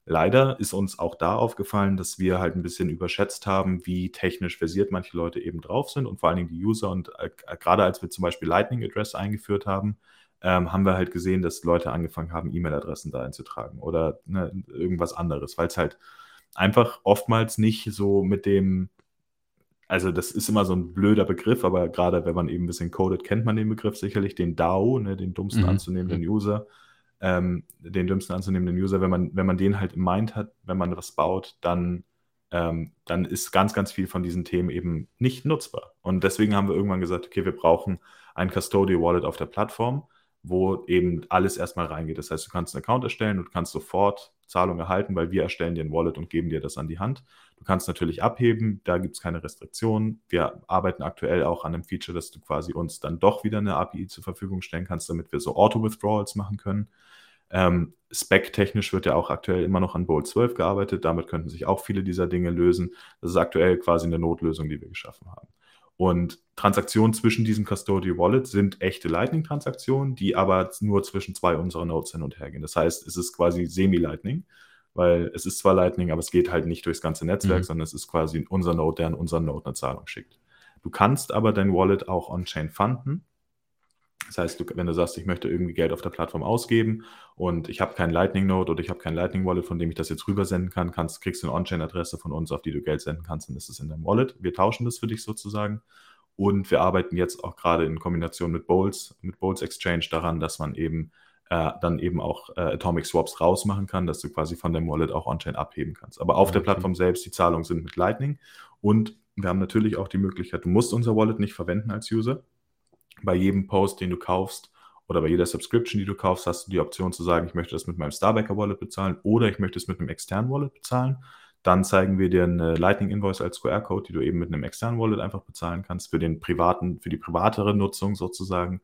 Leider ist uns auch da aufgefallen, dass wir halt ein bisschen überschätzt haben, wie technisch versiert manche Leute eben drauf sind und vor allen Dingen die User. Und äh, gerade als wir zum Beispiel Lightning Address eingeführt haben, ähm, haben wir halt gesehen, dass Leute angefangen haben, E-Mail-Adressen da einzutragen oder ne, irgendwas anderes, weil es halt einfach oftmals nicht so mit dem, also das ist immer so ein blöder Begriff, aber gerade wenn man eben ein bisschen codet, kennt man den Begriff sicherlich, den DAO, ne, den dummsten mhm. anzunehmenden mhm. User ähm, den dümmsten anzunehmenden User, wenn man, wenn man den halt im Mind hat, wenn man was baut, dann, ähm, dann ist ganz, ganz viel von diesen Themen eben nicht nutzbar. Und deswegen haben wir irgendwann gesagt, okay, wir brauchen ein Custodial Wallet auf der Plattform, wo eben alles erstmal reingeht. Das heißt, du kannst einen Account erstellen und kannst sofort Zahlung erhalten, weil wir erstellen dir ein Wallet und geben dir das an die Hand. Du kannst natürlich abheben, da gibt es keine Restriktionen. Wir arbeiten aktuell auch an einem Feature, dass du quasi uns dann doch wieder eine API zur Verfügung stellen kannst, damit wir so Auto-Withdrawals machen können. Ähm, Spec-technisch wird ja auch aktuell immer noch an Bolt 12 gearbeitet. Damit könnten sich auch viele dieser Dinge lösen. Das ist aktuell quasi eine Notlösung, die wir geschaffen haben. Und Transaktionen zwischen diesen Custodial Wallets sind echte Lightning-Transaktionen, die aber nur zwischen zwei unserer Nodes hin und her gehen. Das heißt, es ist quasi Semi-Lightning, weil es ist zwar Lightning, aber es geht halt nicht durchs ganze Netzwerk, mhm. sondern es ist quasi unser Node, der an unseren Node eine Zahlung schickt. Du kannst aber dein Wallet auch on-chain funden das heißt, du, wenn du sagst, ich möchte irgendwie Geld auf der Plattform ausgeben und ich habe keinen Lightning Node oder ich habe kein Lightning Wallet, von dem ich das jetzt rübersenden kann, kannst, kriegst du eine On-Chain-Adresse von uns, auf die du Geld senden kannst, und ist es in deinem Wallet. Wir tauschen das für dich sozusagen. Und wir arbeiten jetzt auch gerade in Kombination mit Bolts, mit Bolts Exchange daran, dass man eben äh, dann eben auch äh, Atomic Swaps rausmachen kann, dass du quasi von dem Wallet auch On-Chain abheben kannst. Aber auf okay. der Plattform selbst, die Zahlungen sind mit Lightning. Und wir haben natürlich auch die Möglichkeit, du musst unser Wallet nicht verwenden als User bei jedem Post, den du kaufst oder bei jeder Subscription, die du kaufst, hast du die Option zu sagen, ich möchte das mit meinem Starbacker Wallet bezahlen oder ich möchte es mit einem externen Wallet bezahlen. Dann zeigen wir dir eine Lightning Invoice als QR-Code, die du eben mit einem externen Wallet einfach bezahlen kannst für den privaten, für die privatere Nutzung sozusagen.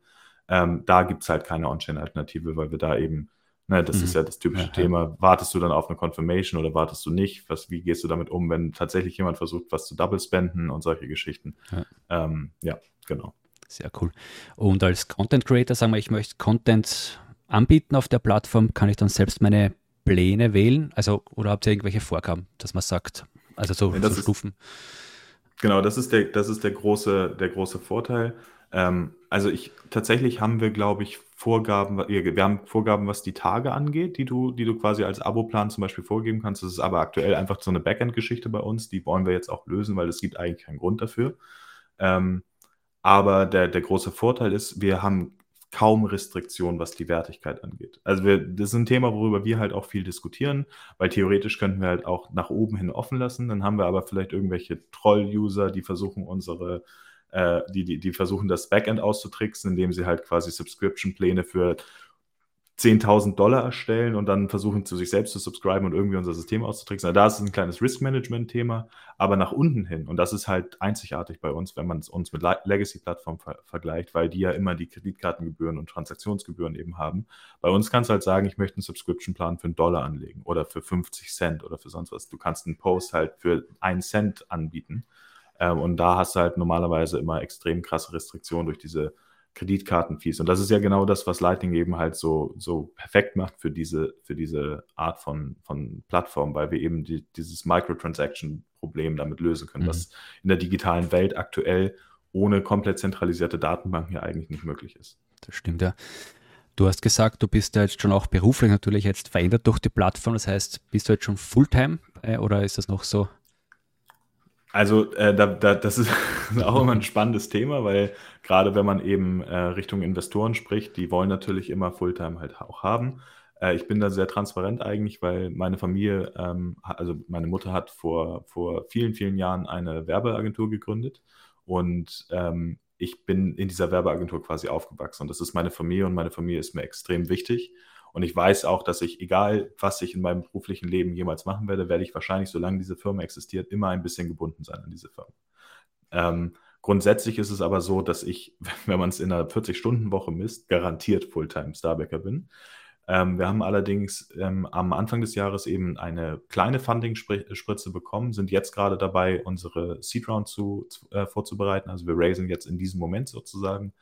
Ähm, da gibt es halt keine On-Chain-Alternative, weil wir da eben, ne, das mhm. ist ja das typische ja, Thema, ja. wartest du dann auf eine Confirmation oder wartest du nicht? Was, wie gehst du damit um, wenn tatsächlich jemand versucht, was zu double spenden und solche Geschichten? Ja, ähm, ja genau. Sehr cool. Und als Content Creator, sagen wir, ich möchte Content anbieten auf der Plattform, kann ich dann selbst meine Pläne wählen? Also, oder habt ihr irgendwelche Vorgaben, dass man sagt, also so, ja, so Stufen? Ist, genau, das ist der, das ist der große, der große Vorteil. Ähm, also ich tatsächlich haben wir, glaube ich, Vorgaben, wir haben Vorgaben, was die Tage angeht, die du, die du quasi als Abo-Plan zum Beispiel vorgeben kannst. Das ist aber aktuell einfach so eine Backend-Geschichte bei uns. Die wollen wir jetzt auch lösen, weil es gibt eigentlich keinen Grund dafür. Ähm, aber der, der große Vorteil ist, wir haben kaum Restriktionen, was die Wertigkeit angeht. Also wir, das ist ein Thema, worüber wir halt auch viel diskutieren, weil theoretisch könnten wir halt auch nach oben hin offen lassen. Dann haben wir aber vielleicht irgendwelche Troll-User, die versuchen unsere, äh, die, die, die versuchen das Backend auszutricksen, indem sie halt quasi Subscription-Pläne für 10.000 Dollar erstellen und dann versuchen zu sich selbst zu subscriben und irgendwie unser System auszutricksen. Also da ist es ein kleines Risk-Management-Thema, aber nach unten hin, und das ist halt einzigartig bei uns, wenn man es uns mit Legacy-Plattformen ver vergleicht, weil die ja immer die Kreditkartengebühren und Transaktionsgebühren eben haben. Bei uns kannst du halt sagen, ich möchte einen Subscription-Plan für einen Dollar anlegen oder für 50 Cent oder für sonst was. Du kannst einen Post halt für einen Cent anbieten. Ähm, und da hast du halt normalerweise immer extrem krasse Restriktionen durch diese Kreditkartenfees. Und das ist ja genau das, was Lightning eben halt so, so perfekt macht für diese, für diese Art von, von Plattform, weil wir eben die, dieses Microtransaction-Problem damit lösen können, mhm. was in der digitalen Welt aktuell ohne komplett zentralisierte Datenbanken ja eigentlich nicht möglich ist. Das stimmt ja. Du hast gesagt, du bist ja jetzt schon auch beruflich natürlich jetzt verändert durch die Plattform. Das heißt, bist du jetzt schon Fulltime äh, oder ist das noch so also äh, da, da, das ist auch immer ein spannendes Thema, weil gerade wenn man eben äh, Richtung Investoren spricht, die wollen natürlich immer Fulltime halt auch haben. Äh, ich bin da sehr transparent eigentlich, weil meine Familie, ähm, also meine Mutter hat vor, vor vielen, vielen Jahren eine Werbeagentur gegründet und ähm, ich bin in dieser Werbeagentur quasi aufgewachsen und das ist meine Familie und meine Familie ist mir extrem wichtig. Und ich weiß auch, dass ich, egal was ich in meinem beruflichen Leben jemals machen werde, werde ich wahrscheinlich, solange diese Firma existiert, immer ein bisschen gebunden sein an diese Firma. Ähm, grundsätzlich ist es aber so, dass ich, wenn man es in einer 40-Stunden-Woche misst, garantiert Fulltime Starbacker bin. Ähm, wir haben allerdings ähm, am Anfang des Jahres eben eine kleine Funding-Spritze bekommen, sind jetzt gerade dabei, unsere Seed Round zu, äh, vorzubereiten. Also wir raisen jetzt in diesem Moment sozusagen.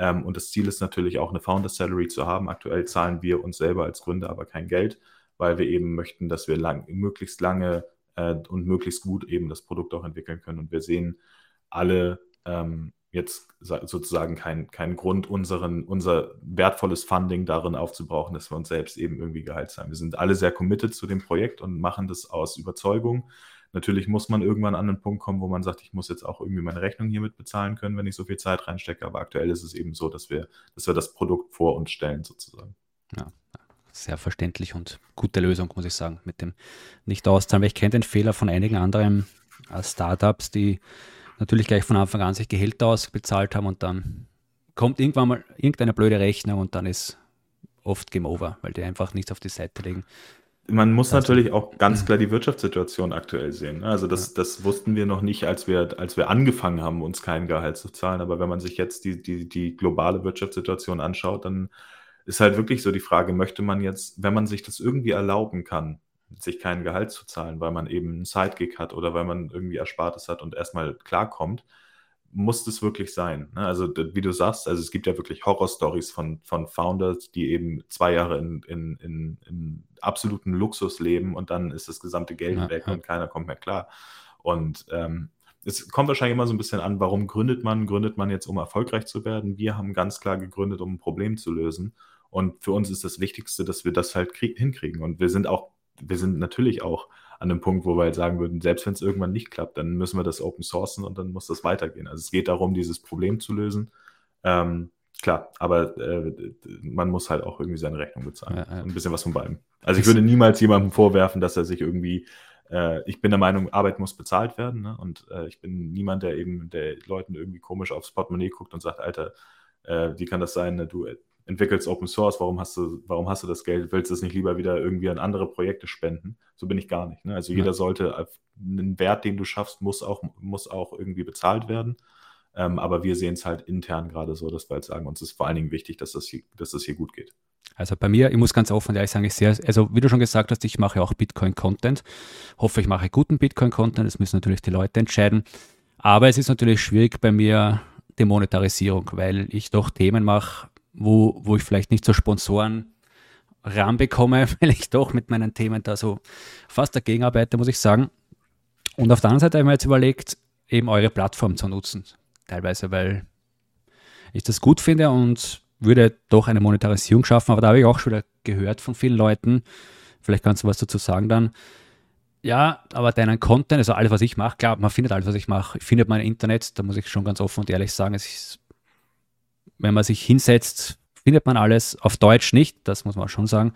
Ähm, und das Ziel ist natürlich auch eine Founder Salary zu haben. Aktuell zahlen wir uns selber als Gründer aber kein Geld, weil wir eben möchten, dass wir lang, möglichst lange äh, und möglichst gut eben das Produkt auch entwickeln können. Und wir sehen alle ähm, jetzt sozusagen keinen kein Grund, unseren, unser wertvolles Funding darin aufzubrauchen, dass wir uns selbst eben irgendwie Gehalt zahlen. Wir sind alle sehr committed zu dem Projekt und machen das aus Überzeugung. Natürlich muss man irgendwann an einen Punkt kommen, wo man sagt, ich muss jetzt auch irgendwie meine Rechnung hiermit bezahlen können, wenn ich so viel Zeit reinstecke. Aber aktuell ist es eben so, dass wir, dass wir das Produkt vor uns stellen, sozusagen. Ja, sehr verständlich und gute Lösung, muss ich sagen, mit dem nicht auszahlen. Weil ich kenne den Fehler von einigen anderen äh, Startups, die natürlich gleich von Anfang an sich Gehälter ausbezahlt haben und dann kommt irgendwann mal irgendeine blöde Rechnung und dann ist oft Game Over, weil die einfach nichts auf die Seite legen. Man muss das natürlich auch ganz klar die Wirtschaftssituation aktuell sehen. Ne? Also das, ja. das wussten wir noch nicht, als wir, als wir angefangen haben, uns kein Gehalt zu zahlen. Aber wenn man sich jetzt die, die, die globale Wirtschaftssituation anschaut, dann ist halt wirklich so die Frage, möchte man jetzt, wenn man sich das irgendwie erlauben kann, sich kein Gehalt zu zahlen, weil man eben einen Sidekick hat oder weil man irgendwie Erspartes hat und erstmal klarkommt, muss das wirklich sein. Ne? Also wie du sagst, also es gibt ja wirklich Horror-Stories von, von Founders, die eben zwei Jahre in, in, in, in absoluten Luxus leben und dann ist das gesamte Geld ja, weg ja. und keiner kommt mehr klar. Und ähm, es kommt wahrscheinlich immer so ein bisschen an, warum gründet man? Gründet man jetzt, um erfolgreich zu werden? Wir haben ganz klar gegründet, um ein Problem zu lösen. Und für uns ist das Wichtigste, dass wir das halt hinkriegen. Und wir sind auch wir sind natürlich auch an einem Punkt, wo wir halt sagen würden, selbst wenn es irgendwann nicht klappt, dann müssen wir das open sourcen und dann muss das weitergehen. Also es geht darum, dieses Problem zu lösen. Ähm, klar, aber äh, man muss halt auch irgendwie seine Rechnung bezahlen. Ja, ja. Ein bisschen was von beidem. Also ich würde niemals jemandem vorwerfen, dass er sich irgendwie, äh, ich bin der Meinung, Arbeit muss bezahlt werden. Ne? Und äh, ich bin niemand, der eben der Leuten irgendwie komisch aufs Portemonnaie guckt und sagt, Alter, äh, wie kann das sein? Ne? Du entwickelst Open Source, warum hast du, warum hast du das Geld? Willst du es nicht lieber wieder irgendwie an andere Projekte spenden? So bin ich gar nicht. Ne? Also jeder ja. sollte, einen Wert, den du schaffst, muss auch, muss auch irgendwie bezahlt werden. Ähm, aber wir sehen es halt intern gerade so, dass wir halt sagen, uns ist vor allen Dingen wichtig, dass das hier, dass das hier gut geht. Also bei mir, ich muss ganz offen ehrlich sagen, ich sehr, also wie du schon gesagt hast, ich mache auch Bitcoin-Content. Hoffe, ich mache guten Bitcoin-Content. Das müssen natürlich die Leute entscheiden. Aber es ist natürlich schwierig bei mir die Monetarisierung, weil ich doch Themen mache, wo, wo ich vielleicht nicht so Sponsoren ranbekomme, weil ich doch mit meinen Themen da so fast dagegen arbeite, muss ich sagen. Und auf der anderen Seite habe ich mir jetzt überlegt, eben eure Plattform zu nutzen. Teilweise, weil ich das gut finde und würde doch eine Monetarisierung schaffen. Aber da habe ich auch schon wieder gehört von vielen Leuten, vielleicht kannst du was dazu sagen dann. Ja, aber deinen Content, also alles, was ich mache, klar, man findet alles, was ich mache, findet im Internet, da muss ich schon ganz offen und ehrlich sagen, es ist wenn man sich hinsetzt, findet man alles. Auf Deutsch nicht, das muss man schon sagen,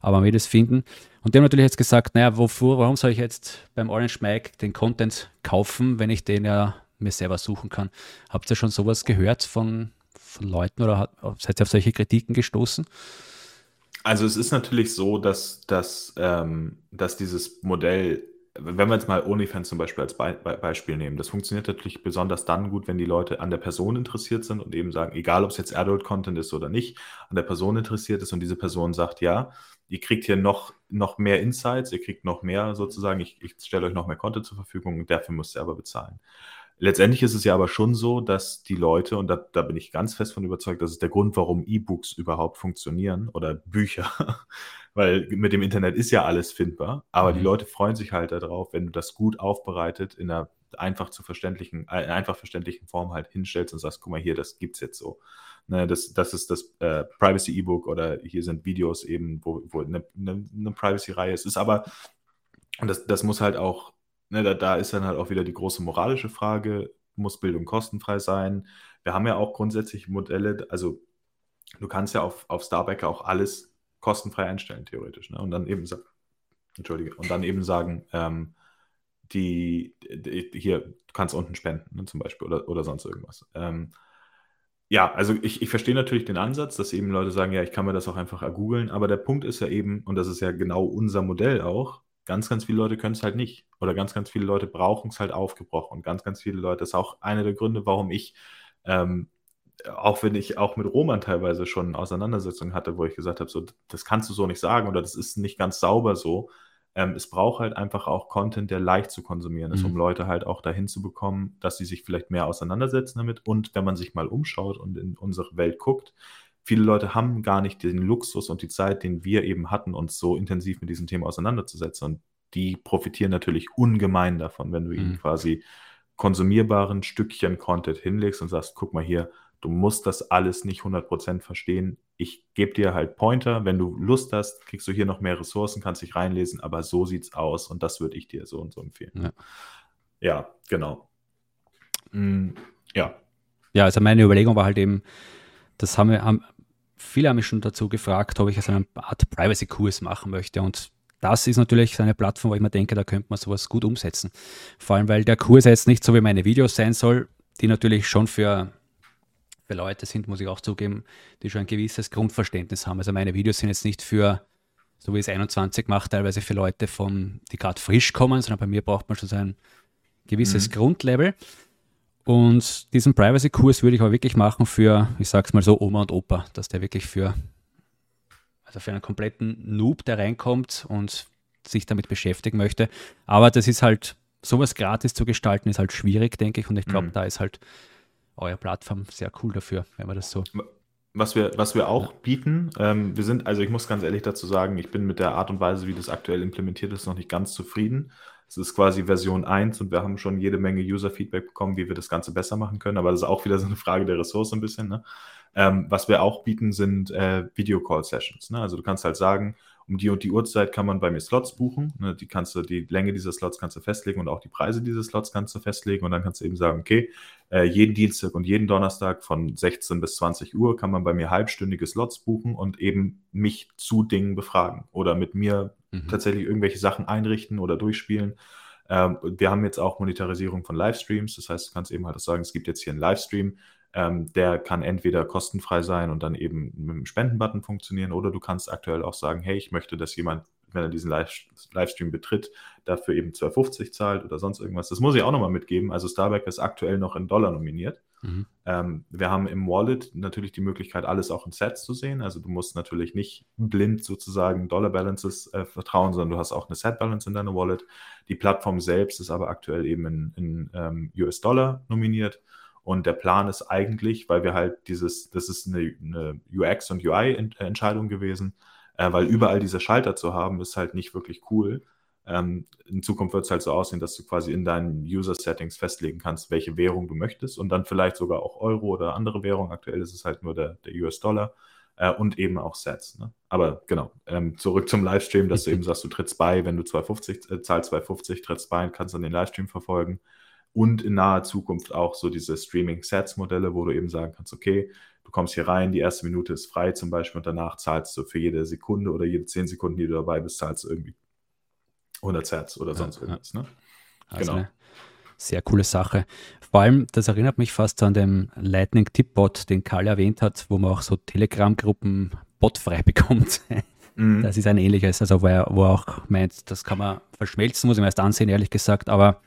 aber man wird es finden. Und die haben natürlich jetzt gesagt, naja, wofür, warum soll ich jetzt beim Orange Mike den Content kaufen, wenn ich den ja mir selber suchen kann? Habt ihr schon sowas gehört von, von Leuten oder seid ihr auf solche Kritiken gestoßen? Also es ist natürlich so, dass, dass, ähm, dass dieses Modell wenn wir jetzt mal OnlyFans zum Beispiel als Be Be Beispiel nehmen, das funktioniert natürlich besonders dann gut, wenn die Leute an der Person interessiert sind und eben sagen, egal ob es jetzt Adult-Content ist oder nicht, an der Person interessiert ist und diese Person sagt, ja, ihr kriegt hier noch, noch mehr Insights, ihr kriegt noch mehr sozusagen, ich, ich stelle euch noch mehr Content zur Verfügung und dafür müsst ihr aber bezahlen. Letztendlich ist es ja aber schon so, dass die Leute, und da, da bin ich ganz fest von überzeugt, das ist der Grund, warum E-Books überhaupt funktionieren oder Bücher, weil mit dem Internet ist ja alles findbar, aber mhm. die Leute freuen sich halt darauf, wenn du das gut aufbereitet in einer einfach zu verständlichen, äh, einfach verständlichen Form halt hinstellst und sagst, guck mal hier, das gibt's jetzt so. Ne, das, das ist das äh, Privacy E-Book oder hier sind Videos eben, wo, wo eine, eine, eine Privacy-Reihe ist. Ist aber, und das, das muss halt auch, ne, da, da ist dann halt auch wieder die große moralische Frage, muss Bildung kostenfrei sein? Wir haben ja auch grundsätzlich Modelle, also du kannst ja auf, auf Starbacker auch alles kostenfrei einstellen, theoretisch. Ne? Und dann eben sagen, Entschuldige, und dann eben sagen, ähm, die, die, hier, du kannst unten spenden, ne, zum Beispiel, oder, oder sonst irgendwas. Ähm, ja, also ich, ich verstehe natürlich den Ansatz, dass eben Leute sagen, ja, ich kann mir das auch einfach ergoogeln, aber der Punkt ist ja eben, und das ist ja genau unser Modell auch, ganz, ganz viele Leute können es halt nicht. Oder ganz, ganz viele Leute brauchen es halt aufgebrochen. Und ganz, ganz viele Leute, das ist auch einer der Gründe, warum ich, ähm, auch wenn ich auch mit Roman teilweise schon Auseinandersetzungen hatte, wo ich gesagt habe, so, das kannst du so nicht sagen oder das ist nicht ganz sauber so, ähm, es braucht halt einfach auch Content, der leicht zu konsumieren ist, mhm. um Leute halt auch dahin zu bekommen, dass sie sich vielleicht mehr auseinandersetzen damit. Und wenn man sich mal umschaut und in unsere Welt guckt, viele Leute haben gar nicht den Luxus und die Zeit, den wir eben hatten, uns so intensiv mit diesem Thema auseinanderzusetzen. Und die profitieren natürlich ungemein davon, wenn du mhm. ihnen quasi konsumierbaren Stückchen Content hinlegst und sagst, guck mal hier, du musst das alles nicht 100% verstehen. Ich gebe dir halt Pointer. Wenn du Lust hast, kriegst du hier noch mehr Ressourcen, kannst dich reinlesen, aber so sieht's aus und das würde ich dir so und so empfehlen. Ja, ja genau. Mhm, ja. Ja, also meine Überlegung war halt eben, das haben wir, haben, viele haben mich schon dazu gefragt, ob ich also eine Art Privacy-Kurs machen möchte und das ist natürlich eine Plattform, wo ich mir denke, da könnte man sowas gut umsetzen. Vor allem, weil der Kurs jetzt nicht so wie meine Videos sein soll, die natürlich schon für für Leute sind, muss ich auch zugeben, die schon ein gewisses Grundverständnis haben. Also meine Videos sind jetzt nicht für, so wie es 21 macht, teilweise für Leute, von, die gerade frisch kommen, sondern bei mir braucht man schon so ein gewisses mhm. Grundlevel. Und diesen Privacy-Kurs würde ich aber wirklich machen für, ich sag's mal so, Oma und Opa, dass der wirklich für, also für einen kompletten Noob, der reinkommt und sich damit beschäftigen möchte. Aber das ist halt, sowas gratis zu gestalten, ist halt schwierig, denke ich. Und ich glaube, mhm. da ist halt eure Plattform sehr cool dafür, wenn man das so. Was wir, was wir auch ja. bieten, ähm, wir sind, also ich muss ganz ehrlich dazu sagen, ich bin mit der Art und Weise, wie das aktuell implementiert ist, noch nicht ganz zufrieden. Es ist quasi Version 1 und wir haben schon jede Menge User-Feedback bekommen, wie wir das Ganze besser machen können, aber das ist auch wieder so eine Frage der Ressource ein bisschen. Ne? Ähm, was wir auch bieten, sind äh, Video-Call-Sessions. Ne? Also du kannst halt sagen, um die und die Uhrzeit kann man bei mir Slots buchen. Ne, die kannst du, die Länge dieser Slots kannst du festlegen und auch die Preise dieser Slots kannst du festlegen. Und dann kannst du eben sagen, okay, äh, jeden Dienstag und jeden Donnerstag von 16 bis 20 Uhr kann man bei mir halbstündige Slots buchen und eben mich zu Dingen befragen oder mit mir mhm. tatsächlich irgendwelche Sachen einrichten oder durchspielen. Ähm, wir haben jetzt auch Monetarisierung von Livestreams. Das heißt, du kannst eben halt auch sagen, es gibt jetzt hier einen Livestream ähm, der kann entweder kostenfrei sein und dann eben mit dem Spendenbutton funktionieren oder du kannst aktuell auch sagen, hey, ich möchte, dass jemand, wenn er diesen Live Livestream betritt, dafür eben 2,50 zahlt oder sonst irgendwas. Das muss ich auch nochmal mitgeben. Also Starback ist aktuell noch in Dollar nominiert. Mhm. Ähm, wir haben im Wallet natürlich die Möglichkeit, alles auch in Sets zu sehen. Also du musst natürlich nicht blind sozusagen Dollar Balances äh, vertrauen, sondern du hast auch eine Set Balance in deiner Wallet. Die Plattform selbst ist aber aktuell eben in, in ähm, US-Dollar nominiert. Und der Plan ist eigentlich, weil wir halt dieses, das ist eine, eine UX- und UI-Entscheidung gewesen, äh, weil überall diese Schalter zu haben, ist halt nicht wirklich cool. Ähm, in Zukunft wird es halt so aussehen, dass du quasi in deinen User-Settings festlegen kannst, welche Währung du möchtest und dann vielleicht sogar auch Euro oder andere Währung. Aktuell ist es halt nur der, der US-Dollar äh, und eben auch Sets. Ne? Aber genau, ähm, zurück zum Livestream, dass du eben sagst, du trittst bei, wenn du 250, äh, zahlst 250, trittst bei und kannst dann den Livestream verfolgen und in naher Zukunft auch so diese Streaming-Sets-Modelle, wo du eben sagen kannst, okay, du kommst hier rein, die erste Minute ist frei zum Beispiel und danach zahlst du für jede Sekunde oder jede zehn Sekunden, die du dabei bist, zahlst du irgendwie 100 Sets oder sonst ja, irgendwas. Ne? Also genau. Sehr coole Sache. Vor allem, das erinnert mich fast an den Lightning Tip-Bot, den Karl erwähnt hat, wo man auch so Telegram-Gruppen botfrei bekommt. Mhm. Das ist ein ähnliches, also wo er, wo er auch meint, das kann man verschmelzen, muss ich mir erst ansehen, ehrlich gesagt, aber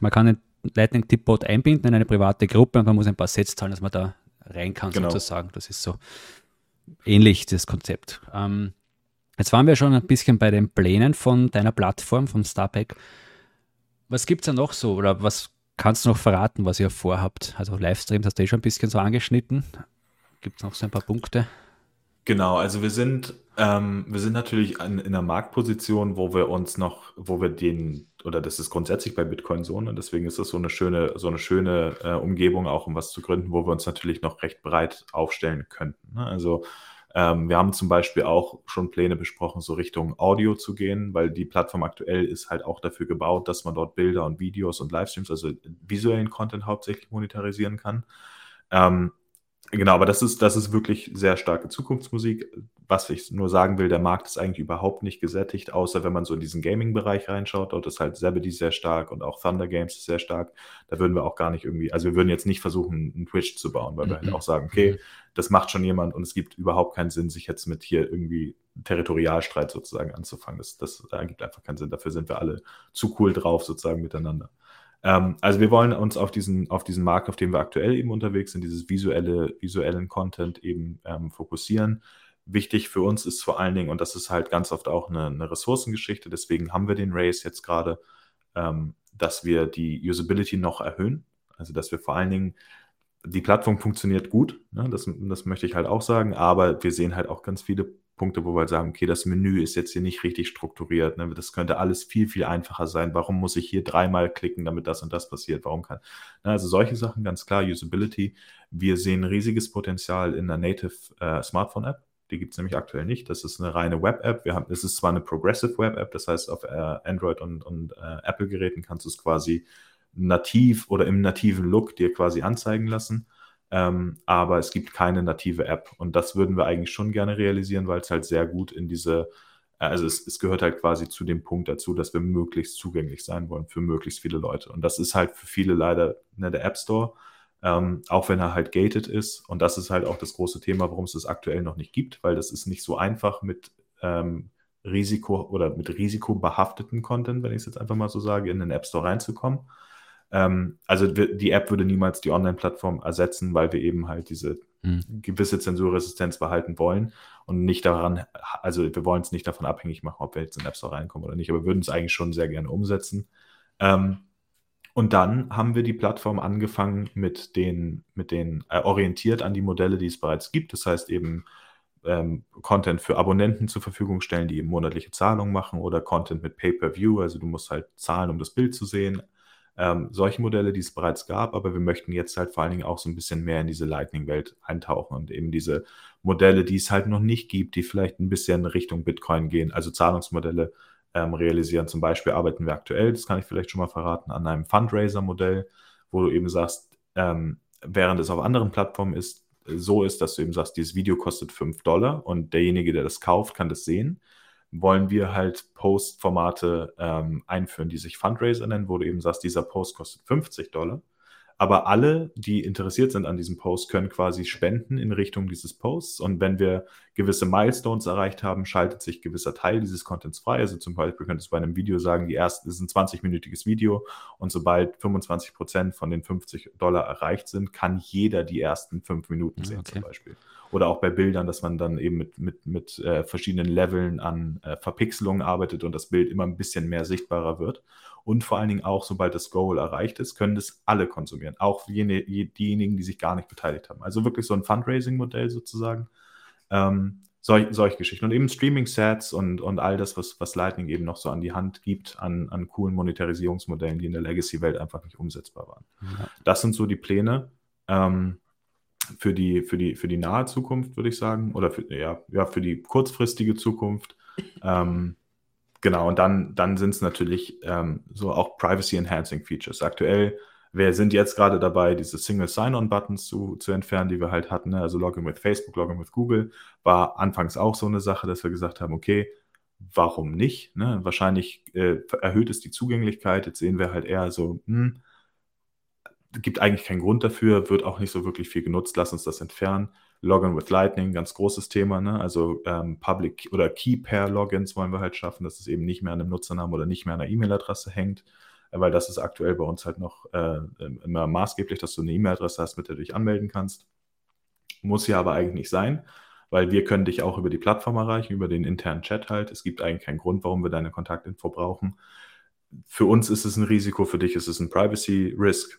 man kann den Lightning Tipbot einbinden in eine private Gruppe und man muss ein paar Sets zahlen, dass man da rein kann, genau. sozusagen. Das ist so ähnlich, das Konzept. Ähm, jetzt waren wir schon ein bisschen bei den Plänen von deiner Plattform, von Starpack. Was gibt es da noch so oder was kannst du noch verraten, was ihr vorhabt? Also Livestreams hast du eh schon ein bisschen so angeschnitten. Gibt es noch so ein paar Punkte? Genau, also wir sind, ähm, wir sind natürlich in, in einer Marktposition, wo wir uns noch, wo wir den, oder das ist grundsätzlich bei Bitcoin so, ne? deswegen ist das so eine schöne, so eine schöne äh, Umgebung auch, um was zu gründen, wo wir uns natürlich noch recht breit aufstellen könnten. Ne? Also ähm, wir haben zum Beispiel auch schon Pläne besprochen, so Richtung Audio zu gehen, weil die Plattform aktuell ist halt auch dafür gebaut, dass man dort Bilder und Videos und Livestreams, also visuellen Content hauptsächlich monetarisieren kann. Ähm, Genau, aber das ist, das ist wirklich sehr starke Zukunftsmusik. Was ich nur sagen will, der Markt ist eigentlich überhaupt nicht gesättigt, außer wenn man so in diesen Gaming-Bereich reinschaut. Dort ist halt Zebedee sehr stark und auch Thunder Games ist sehr stark. Da würden wir auch gar nicht irgendwie, also wir würden jetzt nicht versuchen, einen Twitch zu bauen, weil wir halt mhm. auch sagen, okay, mhm. das macht schon jemand und es gibt überhaupt keinen Sinn, sich jetzt mit hier irgendwie Territorialstreit sozusagen anzufangen. Das, das ergibt einfach keinen Sinn. Dafür sind wir alle zu cool drauf, sozusagen miteinander. Ähm, also wir wollen uns auf diesen, auf diesen Markt, auf dem wir aktuell eben unterwegs sind, dieses visuelle, visuellen Content eben ähm, fokussieren. Wichtig für uns ist vor allen Dingen, und das ist halt ganz oft auch eine, eine Ressourcengeschichte, deswegen haben wir den Race jetzt gerade, ähm, dass wir die Usability noch erhöhen. Also dass wir vor allen Dingen, die Plattform funktioniert gut, ne? das, das möchte ich halt auch sagen, aber wir sehen halt auch ganz viele Punkte, wo wir halt sagen, okay, das Menü ist jetzt hier nicht richtig strukturiert. Ne? Das könnte alles viel, viel einfacher sein. Warum muss ich hier dreimal klicken, damit das und das passiert? Warum kann. Na, also solche Sachen, ganz klar, Usability. Wir sehen riesiges Potenzial in der Native äh, Smartphone-App. Die gibt es nämlich aktuell nicht. Das ist eine reine Web-App. Wir haben, es ist zwar eine Progressive Web-App, das heißt, auf äh, Android und, und äh, Apple-Geräten kannst du es quasi nativ oder im nativen Look dir quasi anzeigen lassen. Ähm, aber es gibt keine native App. Und das würden wir eigentlich schon gerne realisieren, weil es halt sehr gut in diese, also es, es, gehört halt quasi zu dem Punkt dazu, dass wir möglichst zugänglich sein wollen für möglichst viele Leute. Und das ist halt für viele leider ne, der App Store, ähm, auch wenn er halt gated ist. Und das ist halt auch das große Thema, warum es das aktuell noch nicht gibt, weil das ist nicht so einfach mit ähm, Risiko oder mit risikobehafteten Content, wenn ich es jetzt einfach mal so sage, in den App Store reinzukommen. Ähm, also die App würde niemals die Online-Plattform ersetzen, weil wir eben halt diese mhm. gewisse Zensurresistenz behalten wollen und nicht daran, also wir wollen es nicht davon abhängig machen, ob wir jetzt in App Store reinkommen oder nicht, aber wir würden es eigentlich schon sehr gerne umsetzen. Ähm, und dann haben wir die Plattform angefangen mit den, mit den äh, orientiert an die Modelle, die es bereits gibt. Das heißt eben ähm, Content für Abonnenten zur Verfügung stellen, die monatliche Zahlungen machen oder Content mit Pay-per-View. Also du musst halt zahlen, um das Bild zu sehen ähm, solche Modelle, die es bereits gab, aber wir möchten jetzt halt vor allen Dingen auch so ein bisschen mehr in diese Lightning-Welt eintauchen und eben diese Modelle, die es halt noch nicht gibt, die vielleicht ein bisschen Richtung Bitcoin gehen, also Zahlungsmodelle ähm, realisieren. Zum Beispiel arbeiten wir aktuell, das kann ich vielleicht schon mal verraten, an einem Fundraiser-Modell, wo du eben sagst, ähm, während es auf anderen Plattformen ist, so ist, dass du eben sagst, dieses Video kostet 5 Dollar und derjenige, der das kauft, kann das sehen wollen wir halt Post-Formate ähm, einführen, die sich Fundraiser nennen, wo du eben sagst, dieser Post kostet 50 Dollar. Aber alle, die interessiert sind an diesem Post, können quasi spenden in Richtung dieses Posts. Und wenn wir gewisse Milestones erreicht haben, schaltet sich gewisser Teil dieses Contents frei. Also zum Beispiel könntest du bei einem Video sagen, die erste ist ein 20-minütiges Video und sobald 25 Prozent von den 50 Dollar erreicht sind, kann jeder die ersten fünf Minuten sehen okay. zum Beispiel. Oder auch bei Bildern, dass man dann eben mit, mit, mit äh, verschiedenen Leveln an äh, Verpixelungen arbeitet und das Bild immer ein bisschen mehr sichtbarer wird. Und vor allen Dingen auch, sobald das Goal erreicht ist, können das alle konsumieren. Auch jene, diejenigen, die sich gar nicht beteiligt haben. Also wirklich so ein Fundraising-Modell sozusagen. Ähm, solch, solche Geschichten. Und eben Streaming-Sets und, und all das, was, was Lightning eben noch so an die Hand gibt, an, an coolen Monetarisierungsmodellen, die in der Legacy-Welt einfach nicht umsetzbar waren. Ja. Das sind so die Pläne. Ähm, für die, für die, für die nahe Zukunft, würde ich sagen, oder für, ja, ja, für die kurzfristige Zukunft. Ähm, genau, und dann, dann sind es natürlich ähm, so auch Privacy-Enhancing Features. Aktuell, wir sind jetzt gerade dabei, diese Single Sign-On-Buttons zu, zu entfernen, die wir halt hatten. Ne? Also Login mit Facebook, Login mit Google, war anfangs auch so eine Sache, dass wir gesagt haben, okay, warum nicht? Ne? Wahrscheinlich äh, erhöht es die Zugänglichkeit. Jetzt sehen wir halt eher so, hm, gibt eigentlich keinen Grund dafür, wird auch nicht so wirklich viel genutzt. Lass uns das entfernen. Login with Lightning, ganz großes Thema. Ne? Also ähm, Public oder Key Pair Logins wollen wir halt schaffen, dass es eben nicht mehr an einem Nutzernamen oder nicht mehr an einer E-Mail-Adresse hängt, äh, weil das ist aktuell bei uns halt noch äh, immer maßgeblich, dass du eine E-Mail-Adresse hast, mit der du dich anmelden kannst. Muss ja aber eigentlich nicht sein, weil wir können dich auch über die Plattform erreichen, über den internen Chat halt. Es gibt eigentlich keinen Grund, warum wir deine Kontaktinfo brauchen. Für uns ist es ein Risiko, für dich ist es ein Privacy-Risk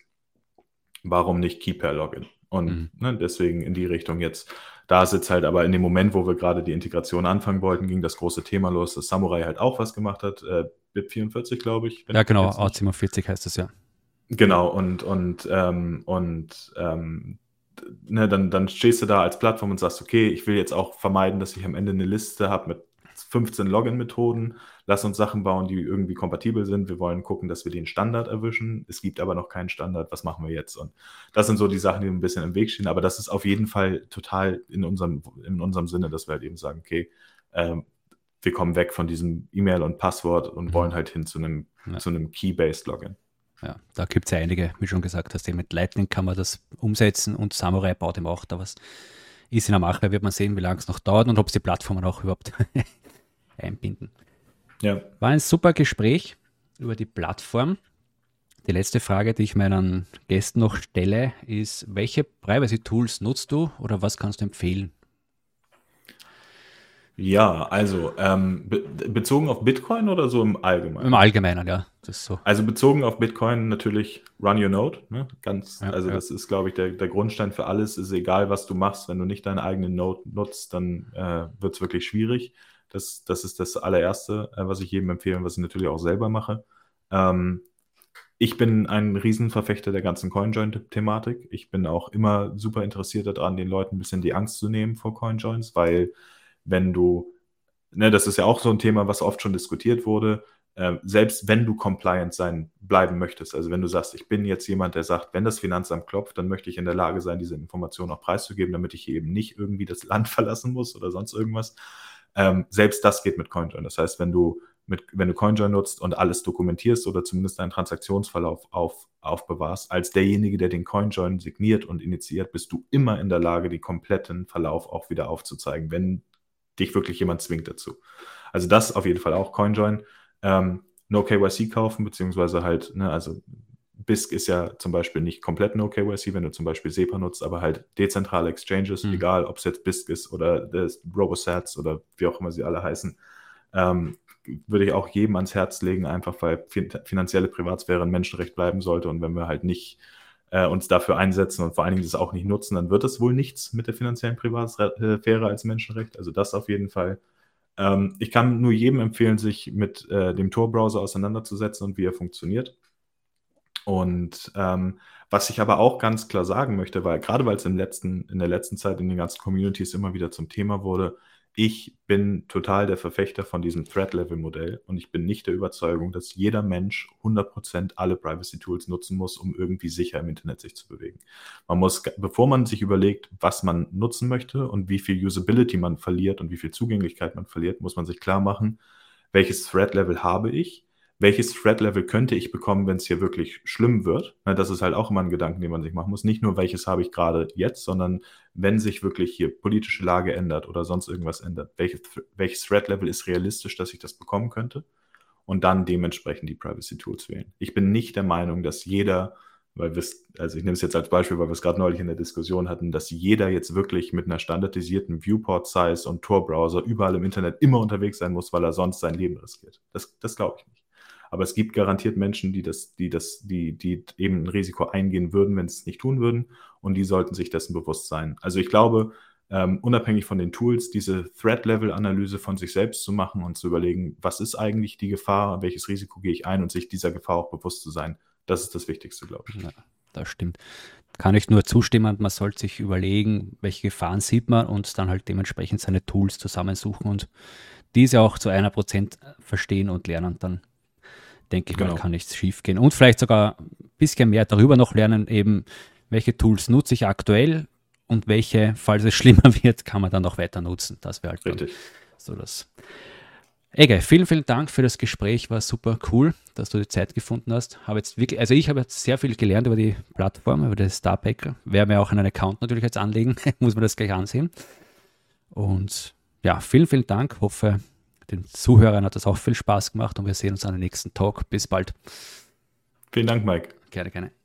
warum nicht Keeper-Login? Und mhm. ne, deswegen in die Richtung jetzt. Da sitzt halt aber in dem Moment, wo wir gerade die Integration anfangen wollten, ging das große Thema los, dass Samurai halt auch was gemacht hat. Äh, BIP44, glaube ich. Ja, genau, A47 heißt es ja. Genau, und, und, ähm, und ähm, ne, dann, dann stehst du da als Plattform und sagst, okay, ich will jetzt auch vermeiden, dass ich am Ende eine Liste habe mit 15 Login-Methoden, lass uns Sachen bauen, die irgendwie kompatibel sind. Wir wollen gucken, dass wir den Standard erwischen. Es gibt aber noch keinen Standard. Was machen wir jetzt? Und das sind so die Sachen, die ein bisschen im Weg stehen. Aber das ist auf jeden Fall total in unserem, in unserem Sinne, dass wir halt eben sagen, okay, ähm, wir kommen weg von diesem E-Mail und Passwort und mhm. wollen halt hin zu einem, ja. zu einem Key-Based Login. Ja, da gibt es ja einige, wie schon gesagt hast, mit Lightning kann man das umsetzen und Samurai baut ihm auch da was. Ist in der Mache, wird man sehen, wie lange es noch dauert und ob sie die Plattformen auch überhaupt einbinden. Ja. War ein super Gespräch über die Plattform. Die letzte Frage, die ich meinen Gästen noch stelle, ist, welche Privacy-Tools nutzt du oder was kannst du empfehlen? Ja, also ähm, be bezogen auf Bitcoin oder so im Allgemeinen? Im Allgemeinen, ja. Das so. Also bezogen auf Bitcoin natürlich Run Your Node. Ne? Ganz, ja, also ja. das ist, glaube ich, der, der Grundstein für alles. Ist egal, was du machst, wenn du nicht deinen eigenen Node nutzt, dann äh, wird es wirklich schwierig. Das, das ist das allererste, äh, was ich jedem empfehle, was ich natürlich auch selber mache. Ähm, ich bin ein Riesenverfechter der ganzen CoinJoin-Thematik. Ich bin auch immer super interessiert daran, den Leuten ein bisschen die Angst zu nehmen vor CoinJoins, weil wenn du, ne, das ist ja auch so ein Thema, was oft schon diskutiert wurde, äh, selbst wenn du compliant sein bleiben möchtest, also wenn du sagst, ich bin jetzt jemand, der sagt, wenn das Finanzamt klopft, dann möchte ich in der Lage sein, diese Information auch preiszugeben, damit ich eben nicht irgendwie das Land verlassen muss oder sonst irgendwas. Ähm, selbst das geht mit CoinJoin. Das heißt, wenn du mit, wenn du CoinJoin nutzt und alles dokumentierst oder zumindest deinen Transaktionsverlauf auf, aufbewahrst, als derjenige, der den CoinJoin signiert und initiiert, bist du immer in der Lage, die kompletten Verlauf auch wieder aufzuzeigen, wenn dich wirklich jemand zwingt dazu. Also das auf jeden Fall auch CoinJoin. Ähm, no KYC kaufen, beziehungsweise halt, ne, also BISC ist ja zum Beispiel nicht komplett No KYC, wenn du zum Beispiel SEPA nutzt, aber halt dezentrale Exchanges, mhm. egal ob es jetzt BISC ist oder das RoboSats oder wie auch immer sie alle heißen, ähm, würde ich auch jedem ans Herz legen, einfach weil finanzielle Privatsphäre ein Menschenrecht bleiben sollte und wenn wir halt nicht äh, uns dafür einsetzen und vor allen Dingen das auch nicht nutzen, dann wird es wohl nichts mit der finanziellen Privatsphäre als Menschenrecht. Also das auf jeden Fall. Ähm, ich kann nur jedem empfehlen, sich mit äh, dem Tor-Browser auseinanderzusetzen und wie er funktioniert. Und ähm, was ich aber auch ganz klar sagen möchte, weil gerade weil es in der letzten Zeit in den ganzen Communities immer wieder zum Thema wurde, ich bin total der Verfechter von diesem Threat-Level-Modell und ich bin nicht der Überzeugung, dass jeder Mensch 100% alle Privacy-Tools nutzen muss, um irgendwie sicher im Internet sich zu bewegen. Man muss, bevor man sich überlegt, was man nutzen möchte und wie viel Usability man verliert und wie viel Zugänglichkeit man verliert, muss man sich klar machen, welches Threat-Level habe ich welches Threat-Level könnte ich bekommen, wenn es hier wirklich schlimm wird. das ist halt auch immer ein Gedanken, den man sich machen muss. Nicht nur, welches habe ich gerade jetzt, sondern wenn sich wirklich hier politische Lage ändert oder sonst irgendwas ändert, welches, welches Threat-Level ist realistisch, dass ich das bekommen könnte und dann dementsprechend die Privacy-Tools wählen. Ich bin nicht der Meinung, dass jeder, weil wir also ich nehme es jetzt als Beispiel, weil wir es gerade neulich in der Diskussion hatten, dass jeder jetzt wirklich mit einer standardisierten Viewport-Size und Tor-Browser überall im Internet immer unterwegs sein muss, weil er sonst sein Leben riskiert. Das, das glaube ich nicht. Aber es gibt garantiert Menschen, die das, die das, die, die eben ein Risiko eingehen würden, wenn sie es nicht tun würden. Und die sollten sich dessen bewusst sein. Also ich glaube, ähm, unabhängig von den Tools, diese Threat-Level-Analyse von sich selbst zu machen und zu überlegen, was ist eigentlich die Gefahr, welches Risiko gehe ich ein und sich dieser Gefahr auch bewusst zu sein. Das ist das Wichtigste, glaube ich. Ja, das stimmt. Kann ich nur zustimmen, man sollte sich überlegen, welche Gefahren sieht man und dann halt dementsprechend seine Tools zusammensuchen und diese auch zu einer Prozent verstehen und lernen. Dann denke ich genau. mal, kann nichts schief gehen. Und vielleicht sogar ein bisschen mehr darüber noch lernen, eben, welche Tools nutze ich aktuell und welche, falls es schlimmer wird, kann man dann noch weiter nutzen. Das wäre halt Richtig. so das. Ege, vielen, vielen Dank für das Gespräch. War super cool, dass du die Zeit gefunden hast. Habe jetzt wirklich, also ich habe jetzt sehr viel gelernt über die Plattform, über das Starpacker. Werde mir auch einen Account natürlich jetzt anlegen, muss man das gleich ansehen. Und ja, vielen, vielen Dank. Hoffe, den Zuhörern hat das auch viel Spaß gemacht und wir sehen uns an den nächsten Talk. Bis bald. Vielen Dank, Mike. Gerne, gerne.